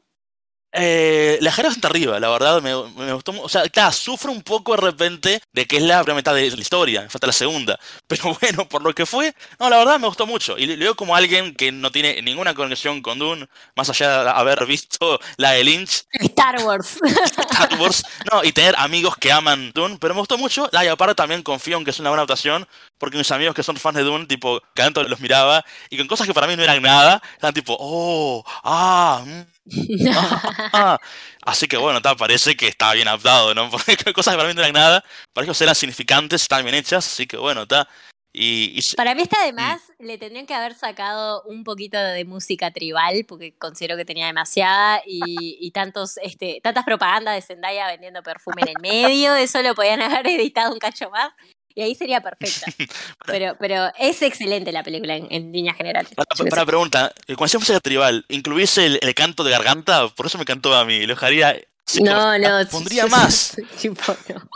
Eh, la dejaría bastante arriba, la verdad, me, me gustó. O sea, claro, sufro un poco de repente de que es la primera mitad de la historia, me falta la segunda. Pero bueno, por lo que fue, no, la verdad me gustó mucho. Y lo veo como alguien que no tiene ninguna conexión con Dune, más allá de haber visto la de Lynch, Star Wars. Star Wars, no, y tener amigos que aman Dune, pero me gustó mucho. Ah, y aparte también confío en que es una buena adaptación, porque mis amigos que son fans de Dune, tipo, que tanto los miraba, y con cosas que para mí no eran nada, estaban tipo, oh, ah, mm, así que bueno, ta, parece que está bien adaptado, ¿no? Porque cosas que para mí no eran nada, para ellos eran significantes, estaban bien hechas, así que bueno, está. Y, y se- Para mí está de más, le tendrían que haber sacado un poquito de música tribal, porque considero que tenía demasiada, y, y tantos, este, tantas propagandas de Zendaya vendiendo perfume en el medio, eso lo podían haber editado un cacho más, y ahí sería perfecta. Pero, pero es excelente la película en, en líneas generales. para, pregunta, eh, cuando hacía música tribal, ¿incluís el, el canto de garganta? Por eso me cantó a mí, lo dejaría... sí, No, no. Pondría yo- más. tipo, no.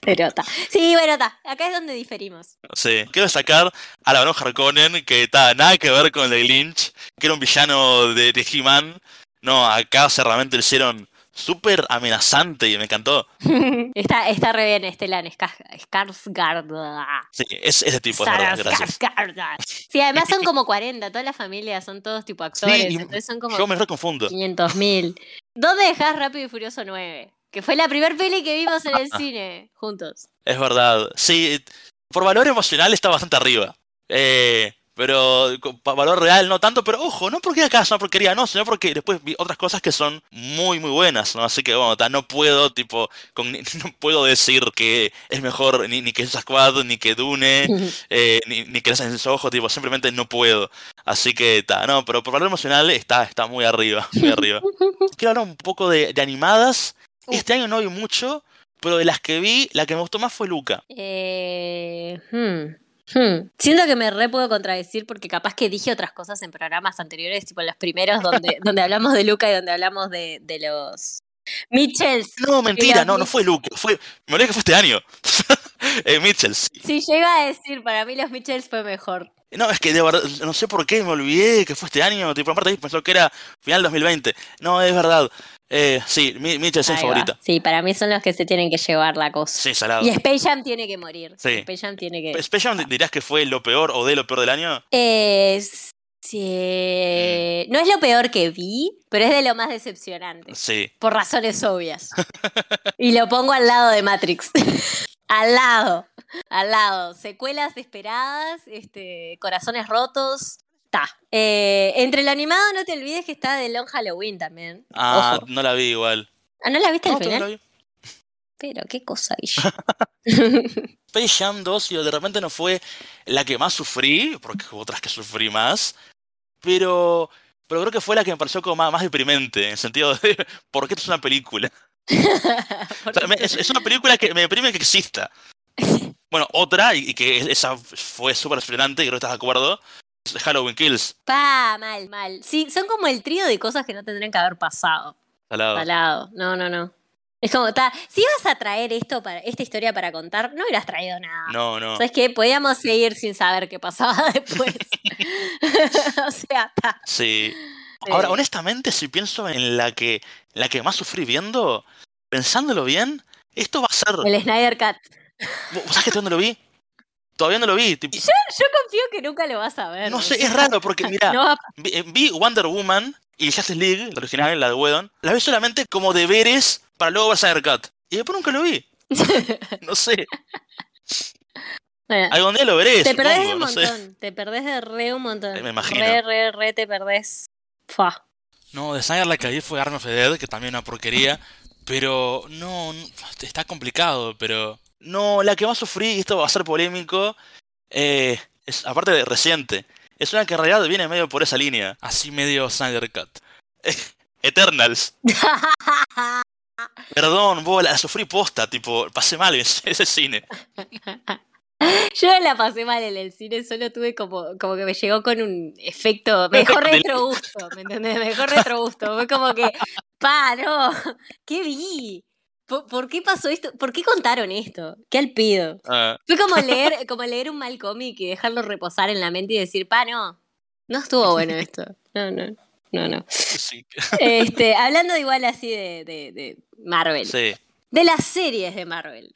Pero está. Sí, bueno, está. Acá es donde diferimos. Sí, quiero sacar a la Baron Harkonnen, que está nada que ver con el de Lynch, que era un villano de, de He-Man. No, acá se realmente lo hicieron súper amenazante y me encantó. está, está re bien Estelan Ska- Skarsgård. Sí, es ese tipo, verdad, gracias. Sí, además son como 40, toda la familia son todos tipo actores, entonces son como Yo me reconfundo. 500 mil. ¿Dónde dejás Rápido y Furioso 9? Que fue la primer peli que vimos en el cine, juntos. Es verdad. Sí, por valor emocional está bastante arriba. Eh, pero valor real no tanto, pero ojo, no porque acá es una porquería, no, sino porque después vi otras cosas que son muy, muy buenas, ¿no? Así que, bueno, ta, no puedo, tipo, con- no puedo decir que es mejor ni, ni que Squad, ni que Dune, eh, ni, ni que las en sus ojos, tipo, simplemente no puedo. Así que, ta, no, pero por valor emocional está, está muy arriba, muy arriba. Quiero hablar un poco de, de animadas. Este año no vi mucho, pero de las que vi, la que me gustó más fue Luca. Eh, hmm, hmm. Siento que me re puedo contradecir porque capaz que dije otras cosas en programas anteriores, tipo los primeros donde, donde hablamos de Luca y donde hablamos de, de los Mitchells. No, mentira, no, no fue Luke, fue, me olvidé que fue este año. eh, Mitchell, sí. Yo iba a decir, para mí los Mitchells fue mejor. No, es que de verdad, no sé por qué me olvidé que fue este año, tipo, aparte pensó que era final 2020. No, es verdad. Eh, sí, Mi- Mitchell es mi favorita. Sí, para mí son los que se tienen que llevar la cosa. Sí, salado. Y Space Jam tiene que morir. Sí. Space Jam tiene que. Space Jam dirías que fue lo peor o de lo peor del año. Es- sí, No es lo peor que vi, pero es de lo más decepcionante. Sí. Por razones obvias. y lo pongo al lado de Matrix. al lado. Al lado. Secuelas esperadas, este, corazones rotos. Ta. Eh, entre lo animado, no te olvides que está de Long Halloween también. Ah, Ojo. no la vi igual. Ah, ¿no la viste No, al final? no la vi. Pero qué cosa. Space Jam 2, y de repente no fue la que más sufrí, porque hubo otras que sufrí más, pero, pero creo que fue la que me pareció como más, más deprimente, en el sentido de, ¿por qué esto es una película? O sea, me- es, es una película que me deprime que exista. Bueno, otra, y, y que esa fue súper fascinante, creo que estás de acuerdo, es Halloween Kills. Pa, mal, mal. Sí, son como el trío de cosas que no tendrían que haber pasado. Salado. Salado. No, no, no. Es como, ta, si ibas a traer esto para, esta historia para contar, no hubieras traído nada. No, no. ¿Sabes qué? Podíamos seguir sin saber qué pasaba después. o sea, ta. Sí. Ahora, honestamente, si pienso en la que, la que más sufrí viendo, pensándolo bien, esto va a ser... El Snyder Cut. ¿Vos sabés que todavía no lo vi? Todavía no lo vi. tipo, Yo confío que nunca lo vas a ver. no sé, es raro porque, mira, no eh, vi Wonder Woman y Justice League, la original, la de Whedon, la vi solamente como deberes para luego ver Snyder Cut. Y después nunca lo vi. No sé. Bueno, Algún día lo veré, te perdés de supongo, un no sé. montón. Te perdés de re un montón. Eh, me imagino. Re, re, re te perdés. Fua. No, de Snyder la que vi fue Arm of the Dead, que también es una porquería. Pero no, no, está complicado, pero... No, la que más sufrí, y esto va a ser polémico, eh, es, aparte de reciente, es una que en realidad viene medio por esa línea. Así medio Snyder Cut. Eternals. Perdón, vos la sufrí posta, tipo, pasé mal en ese cine. Yo no la pasé mal en el cine, solo tuve como, como que me llegó con un efecto mejor retrogusto, ¿me entendés? Mejor retrogusto. Fue como que, pa, no, ¿qué vi? ¿Por, por qué pasó esto? ¿Por qué contaron esto? ¿Qué al pido? Ah, Fue como leer, como leer un mal cómic y dejarlo reposar en la mente y decir, pa, no, no estuvo bueno esto. No, no, no, no. sí. Este, hablando igual así de, de, de Marvel. sí. De las series de Marvel.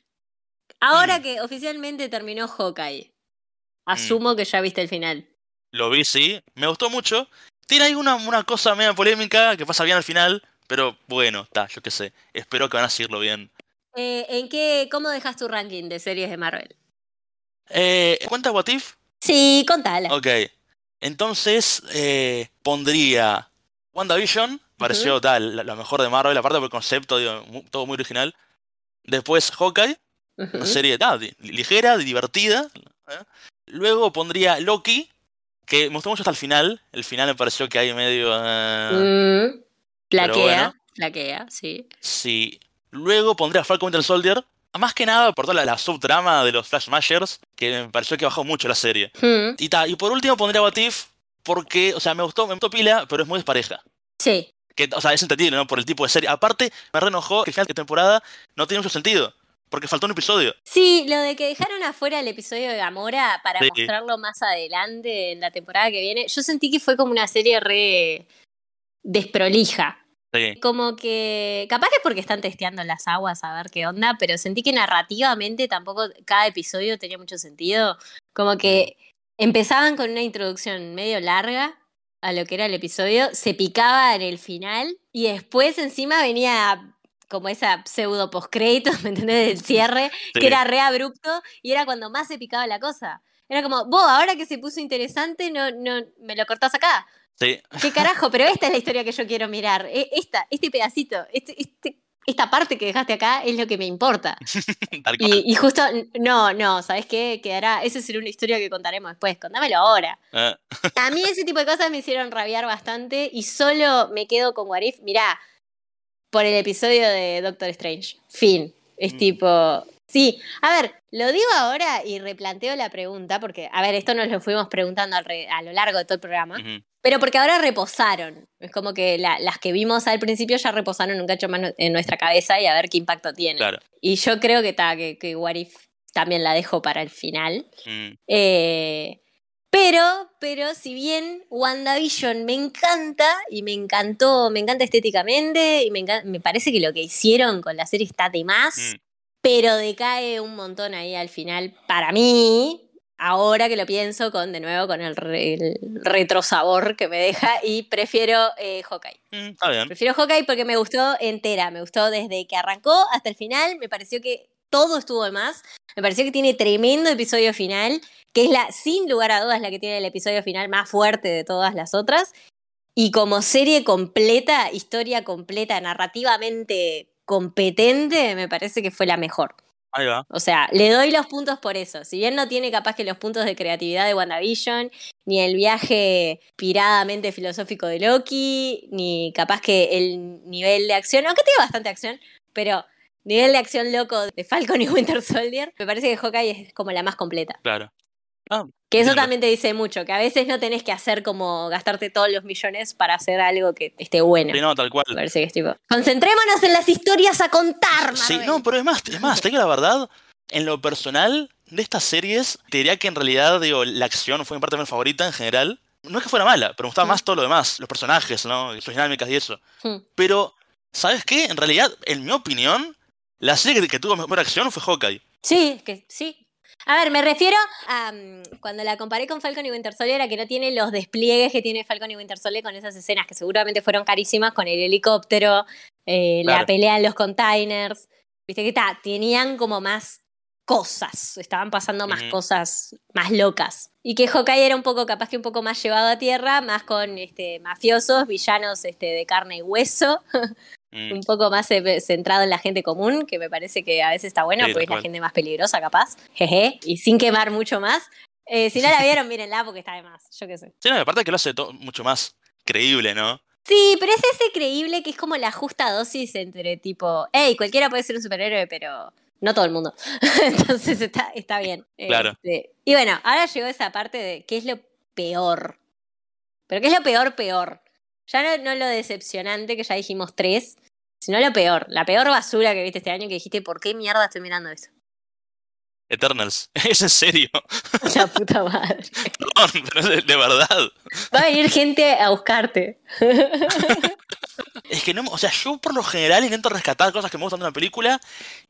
Ahora Mm. que oficialmente terminó Hawkeye. Asumo que ya viste el final. Lo vi, sí. Me gustó mucho. Tiene ahí una, una cosa media polémica que pasa bien al final. Pero bueno, está, yo qué sé. Espero que van a seguirlo bien. Eh, ¿En qué, cómo dejas tu ranking de series de Marvel? Eh, ¿Cuenta What If? Sí, contala. Ok. Entonces, eh, pondría WandaVision. Pareció tal, la, la mejor de Marvel, aparte por el concepto, digo, todo muy original. Después Hawkeye, una serie tal, di- ligera, divertida. ¿eh? Luego pondría Loki, que me gustó mucho hasta el final. El final me pareció que hay medio. Mm, Flaquea, bueno. flaquea, sí. Sí. Luego pondría Falcon Winter Soldier. Más que nada por toda la, la subtrama de los Flash Smashers, que me pareció que bajó mucho la serie. Mm, Y, ta, y por último pondría What If, porque, o sea, me gustó, me gustó pila, pero es muy despareja. Sí, Que, o sea, es entendible, ¿no? Por el tipo de serie. Aparte, me reenojó que el final de temporada no tiene mucho sentido. Porque faltó un episodio. Sí, lo de que dejaron afuera el episodio de Gamora para Sí. mostrarlo más adelante en la temporada que viene, yo sentí que fue como una serie re desprolija. Sí. Como que, capaz que es porque están testeando las aguas a ver qué onda, pero sentí que narrativamente tampoco cada episodio tenía mucho sentido. Como que empezaban con una introducción medio larga a lo que era el episodio, se picaba en el final y después encima venía como esa pseudo postcrédito, ¿me entendés? Del cierre, Sí. que era re abrupto y era cuando más se picaba la cosa. Era como, vos, ahora que se puso interesante, no, no, me lo cortás acá. Sí. ¿Qué carajo? Pero esta es la historia que yo quiero mirar. E- Esta, este pedacito, este, este- esta parte que dejaste acá es lo que me importa. Y, y justo, no, no, ¿sabes qué? Quedará, esa será una historia que contaremos después. Contámelo ahora. Eh, A mí ese tipo de cosas me hicieron rabiar bastante y solo me quedo con Warif. Mirá, por el episodio de Doctor Strange. Fin. Es Mm. tipo. Sí, a ver, lo digo ahora y replanteo la pregunta, porque, a ver, esto nos lo fuimos preguntando a lo largo de todo el programa. ujú. Pero porque ahora reposaron. Es como que la- las que vimos al principio ya reposaron un cacho más en nuestra cabeza y a ver qué impacto tiene. Claro. Y yo creo que, ta, que, que What If también la dejo para el final. Mm, Eh, pero, pero si bien WandaVision me encanta y me encantó, me encanta estéticamente y me, encan- me parece que lo que hicieron con la serie está de más, mm. pero decae un montón ahí al final para mí. Ahora que lo pienso con de nuevo con el, re- el retrosabor que me deja y prefiero eh, Hawkeye. Mm, Está bien. Prefiero Hawkeye porque me gustó entera, me gustó desde que arrancó hasta el final, me pareció que todo estuvo de más, me pareció que tiene tremendo episodio final, que es la, sin lugar a dudas, la que tiene el episodio final más fuerte de todas las otras, y como serie completa, historia completa, narrativamente competente, me parece que fue la mejor. Ahí va. O sea, le doy los puntos por eso. Si bien no tiene capaz que los puntos de creatividad de WandaVision, ni el viaje piradamente filosófico de Loki, ni capaz que el nivel de acción, aunque tiene bastante acción, pero nivel de acción loco de Falcon y Winter Soldier, me parece que Hawkeye es como la más completa. Claro. Ah, Que eso también te dice mucho, que a veces no tenés que hacer como gastarte todos los millones para hacer algo que esté bueno. sí, no, tal cual. Me parece que es tipo. Concentrémonos en las historias a contar, Sí, Marvel". no, pero es más, es más, te digo la verdad, en lo personal, de estas series, te diría que en realidad, digo, la acción fue mi parte menos favorita en general. No es que fuera mala, pero me gustaba Mm. más todo lo demás, los personajes, ¿no? Sus dinámicas y eso. Hmm. Pero, ¿sabes qué? En realidad, en mi opinión, la serie que, que tuvo mejor acción fue Hawkeye. Sí, que sí. A ver, me refiero a mm, cuando la comparé con Falcon y Winter Soldier, a que no tiene los despliegues que tiene Falcon y Winter Soldier con esas escenas que seguramente fueron carísimas con el helicóptero, eh, la pelea en los containers. Viste que ta, tenían como más cosas, estaban pasando más cosas más locas. Y que Hawkeye era un poco, capaz que un poco más llevado a tierra, más con este, mafiosos, villanos este, de carne y hueso, Mm, un poco más eh, centrado en la gente común, que me parece que a veces está bueno, Sí, porque es la gente más peligrosa, capaz. Jeje. Y sin quemar mucho más. Eh, si no la vieron, mírenla porque está de más. Yo qué sé. Sí, no, aparte que lo hace mucho más creíble, ¿no? Sí, pero es ese creíble que es como la justa dosis entre tipo, hey, cualquiera puede ser un superhéroe, pero no todo el mundo. Entonces está, está bien. Claro. Este, y bueno, ahora llegó esa parte de qué es lo peor. Pero qué es lo peor, peor. Ya no, no lo decepcionante, que ya dijimos tres, sino lo peor. La peor basura que viste este año que dijiste, ¿por qué mierda estoy mirando eso? Eternals. Es en serio. La puta madre. Perdón, pero de, de verdad. Va a venir gente a buscarte. Es que no, o sea, yo por lo general intento rescatar cosas que me gustan de una película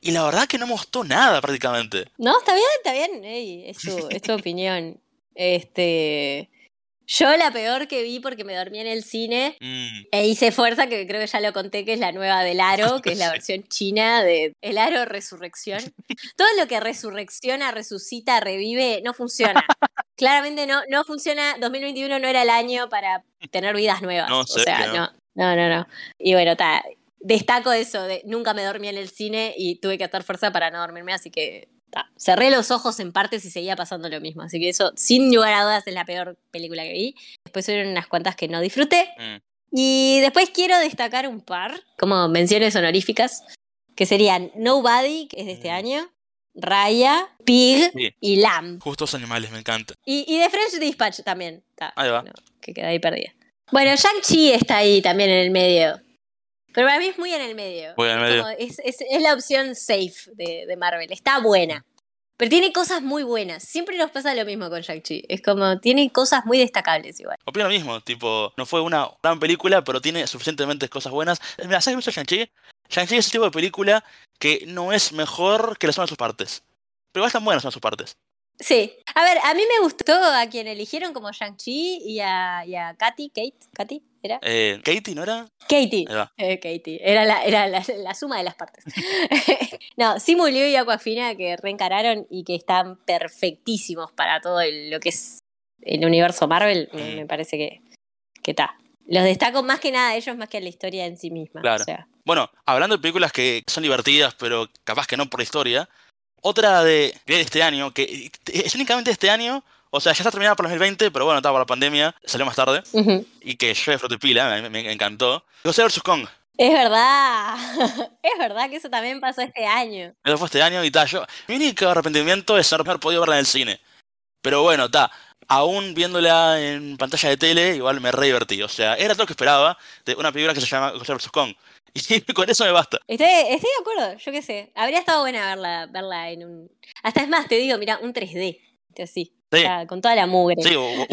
y la verdad que no me gustó nada prácticamente. No, está bien, está bien. ey, es, tu, es tu opinión. Este. Yo la peor que vi porque me dormí en el cine Mm, e hice fuerza, que creo que ya lo conté, que es la nueva del Aro, que es la versión china de El Aro Resurrección. Todo lo que resurrecciona, resucita, revive, no funciona. Claramente no, no funciona. 2021 no era el año para tener vidas nuevas. No, o sé sea, no. no. No, no, no. Y bueno, ta, destaco eso de nunca me dormí en el cine y tuve que hacer fuerza para no dormirme, así que ta, cerré los ojos en partes y seguía pasando lo mismo. Así que eso, sin lugar a dudas, es la peor película que vi. Después hubieron unas cuantas que no disfruté. Mm. Y después quiero destacar un par, como menciones honoríficas, que serían Nobody, que es de este Mm. año, Raya, Pig Sí. y Lamb. Justos animales, me encanta. Y, y The French Dispatch también. ta, Ahí va. no, que queda ahí perdida. Bueno, Shang-Chi está ahí también en el medio. Pero para mí es muy en el medio. Muy en el Es medio. Es, es- es la opción safe de, de Marvel. Está buena. Pero tiene cosas muy buenas. Siempre nos pasa lo mismo con Shang-Chi. Es como, tiene cosas muy destacables igual. Opino lo mismo, tipo, no fue una gran película, pero tiene suficientemente cosas buenas. Mira, ¿sabes qué Shang-Chi? Shang-Chi es el tipo de película que no es mejor que la suma de sus partes. Pero igual están buenas las sus partes. Sí. A ver, a mí me gustó a quien eligieron como Shang-Chi y a, y a Katy, Kate, Katy, ¿era? Eh, Katie, ¿no era? Katie. Eh, Katie. Era, la, era la, la suma de las partes. no, Simu Liu y Aquafina que reencararon y que están perfectísimos para todo el- lo que es el universo Marvel. Me, Mm. me parece que que está. Los destaco más que nada a ellos más que a la historia en sí misma. Claro. O sea, Bueno, hablando de películas que son divertidas, pero capaz que no por la historia, otra de, de este año, que es únicamente este año, o sea, ya está terminada el 2020, pero bueno, estaba por la pandemia, salió más tarde, y que yo disfruté pila, me, me encantó. José vs. Kong, Es verdad. es verdad que eso también pasó este año. eso fue este año y tal. Yo, mi único arrepentimiento es no haber podido verla en el cine. Pero bueno, está. Aún viéndola en pantalla de tele, igual me re divertí. O sea, era todo lo que esperaba de una película que se llama José vs. Kong. Y con eso me basta. Estoy, estoy de acuerdo, yo qué sé. Habría estado buena verla, verla en un. Hasta es más, te digo, mira, un 3D. Así. Sí. con toda la mugre. Sí, o, o-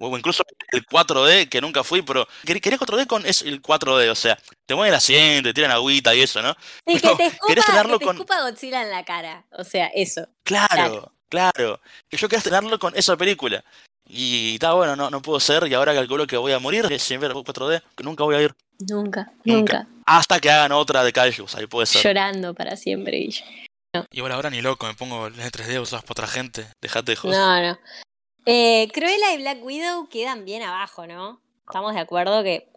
o- o incluso el 4D, que nunca fui, pero quer- quería 4D con es el 4D, o sea, te mueven el asiento, te tiran agüita y eso, ¿no? Sí, que Pero te querés escupa, que te con- escupa Godzilla en la cara. O sea, eso. Claro, Claro. claro. Que yo quería tenerlo con esa película. Y está bueno, no, no puedo ser, y ahora calculo que voy a morir ver 4D, que nunca voy a ir. Nunca, Nunca. nunca. Hasta que hagan otra de Kaijus, ahí puede ser. Llorando para siempre, Guille. Igual ahora ni loco, me pongo en 3D usados por otra gente. Dejate de joder. No, no. Eh, Cruella y Black Widow quedan bien abajo, ¿no? Estamos de acuerdo que.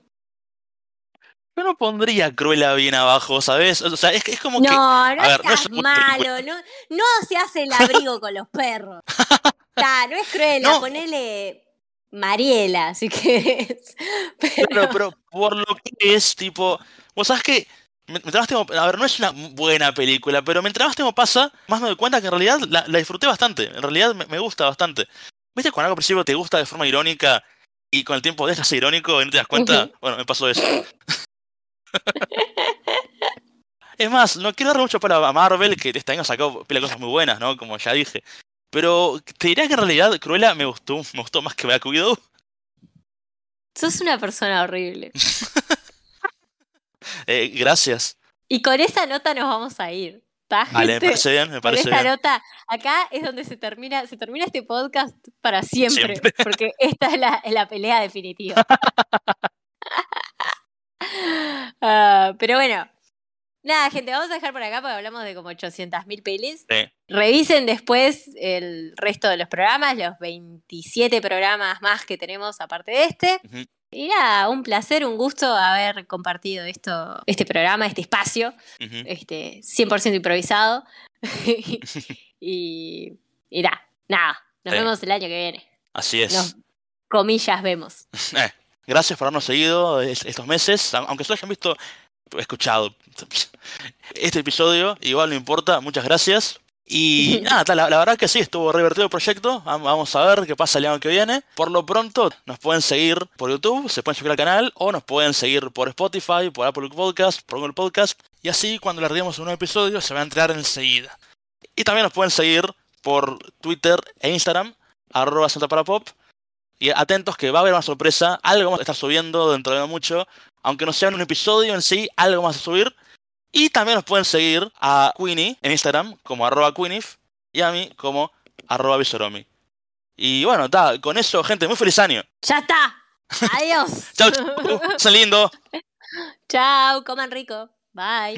Yo no pondría Cruella bien abajo, ¿sabes? O sea, es, es como que. No, no a ver, no es estás película. malo. No, no se hace el abrigo con los perros. Ta, no es Cruella, No. ponele Mariela, si querés. Pero, Pero, pero por lo que es, tipo. Vos sabés que. Mientras tiempo. A ver, no es una buena película, pero mientras más tiempo pasa, más me doy cuenta que en realidad la, la disfruté bastante. En realidad me, me gusta bastante. ¿Viste cuando algo al principio te gusta de forma irónica y con el tiempo dejas de ser irónico y no te das cuenta? Bueno, me pasó eso. es más, no quiero dar mucho para a Marvel, que este año sacó pila cosas muy buenas, ¿no? Como ya dije. Pero te diría que en realidad Cruella me gustó, me gustó más que Black Widow. sos una persona horrible. Eh, gracias. Y con esa nota nos vamos a ir. ¿tá, Vale, me parece bien, me Con parece esta bien. nota, acá es donde se termina, se termina este podcast para siempre, Siempre. porque esta es la, es la pelea definitiva. Ah, pero bueno, nada, gente, vamos a dejar por acá porque hablamos de como 800.000 pelis. Sí. Revisen después el resto de los programas, los 27 programas más que tenemos aparte de este. Ujú. Y nada, un placer, un gusto haber compartido esto, este programa, este espacio Ujú. este, 100% improvisado. y, y nada, nada. Nos Sí. vemos el año que viene. Así es. Nos, comillas, vemos. Gracias por habernos seguido es- estos meses, aunque solo hayan visto, escuchado este episodio, igual no importa, muchas gracias. Y nada, la, la verdad que sí, estuvo re divertido el proyecto, Vam- vamos a ver qué pasa el año que viene. Por lo pronto, nos pueden seguir por YouTube, se pueden suscribir al canal, o nos pueden seguir por Spotify, por Apple Podcast, por Google Podcast, y así cuando larguemos un nuevo episodio se va a enterar enseguida. Y también nos pueden seguir por Twitter e Instagram, arroba Santa para Pop, y atentos que va a haber una sorpresa, algo vamos a estar subiendo dentro de mucho, aunque no sea en un episodio en sí, algo más a subir. Y también nos pueden seguir a Queenie en Instagram como arroba Queenif y a mí como arroba Visoromi. Y bueno, está, con eso, gente, muy feliz año. ¡Ya está! ¡Adiós! Chau, chau, lindo. Chao, coman rico. Bye.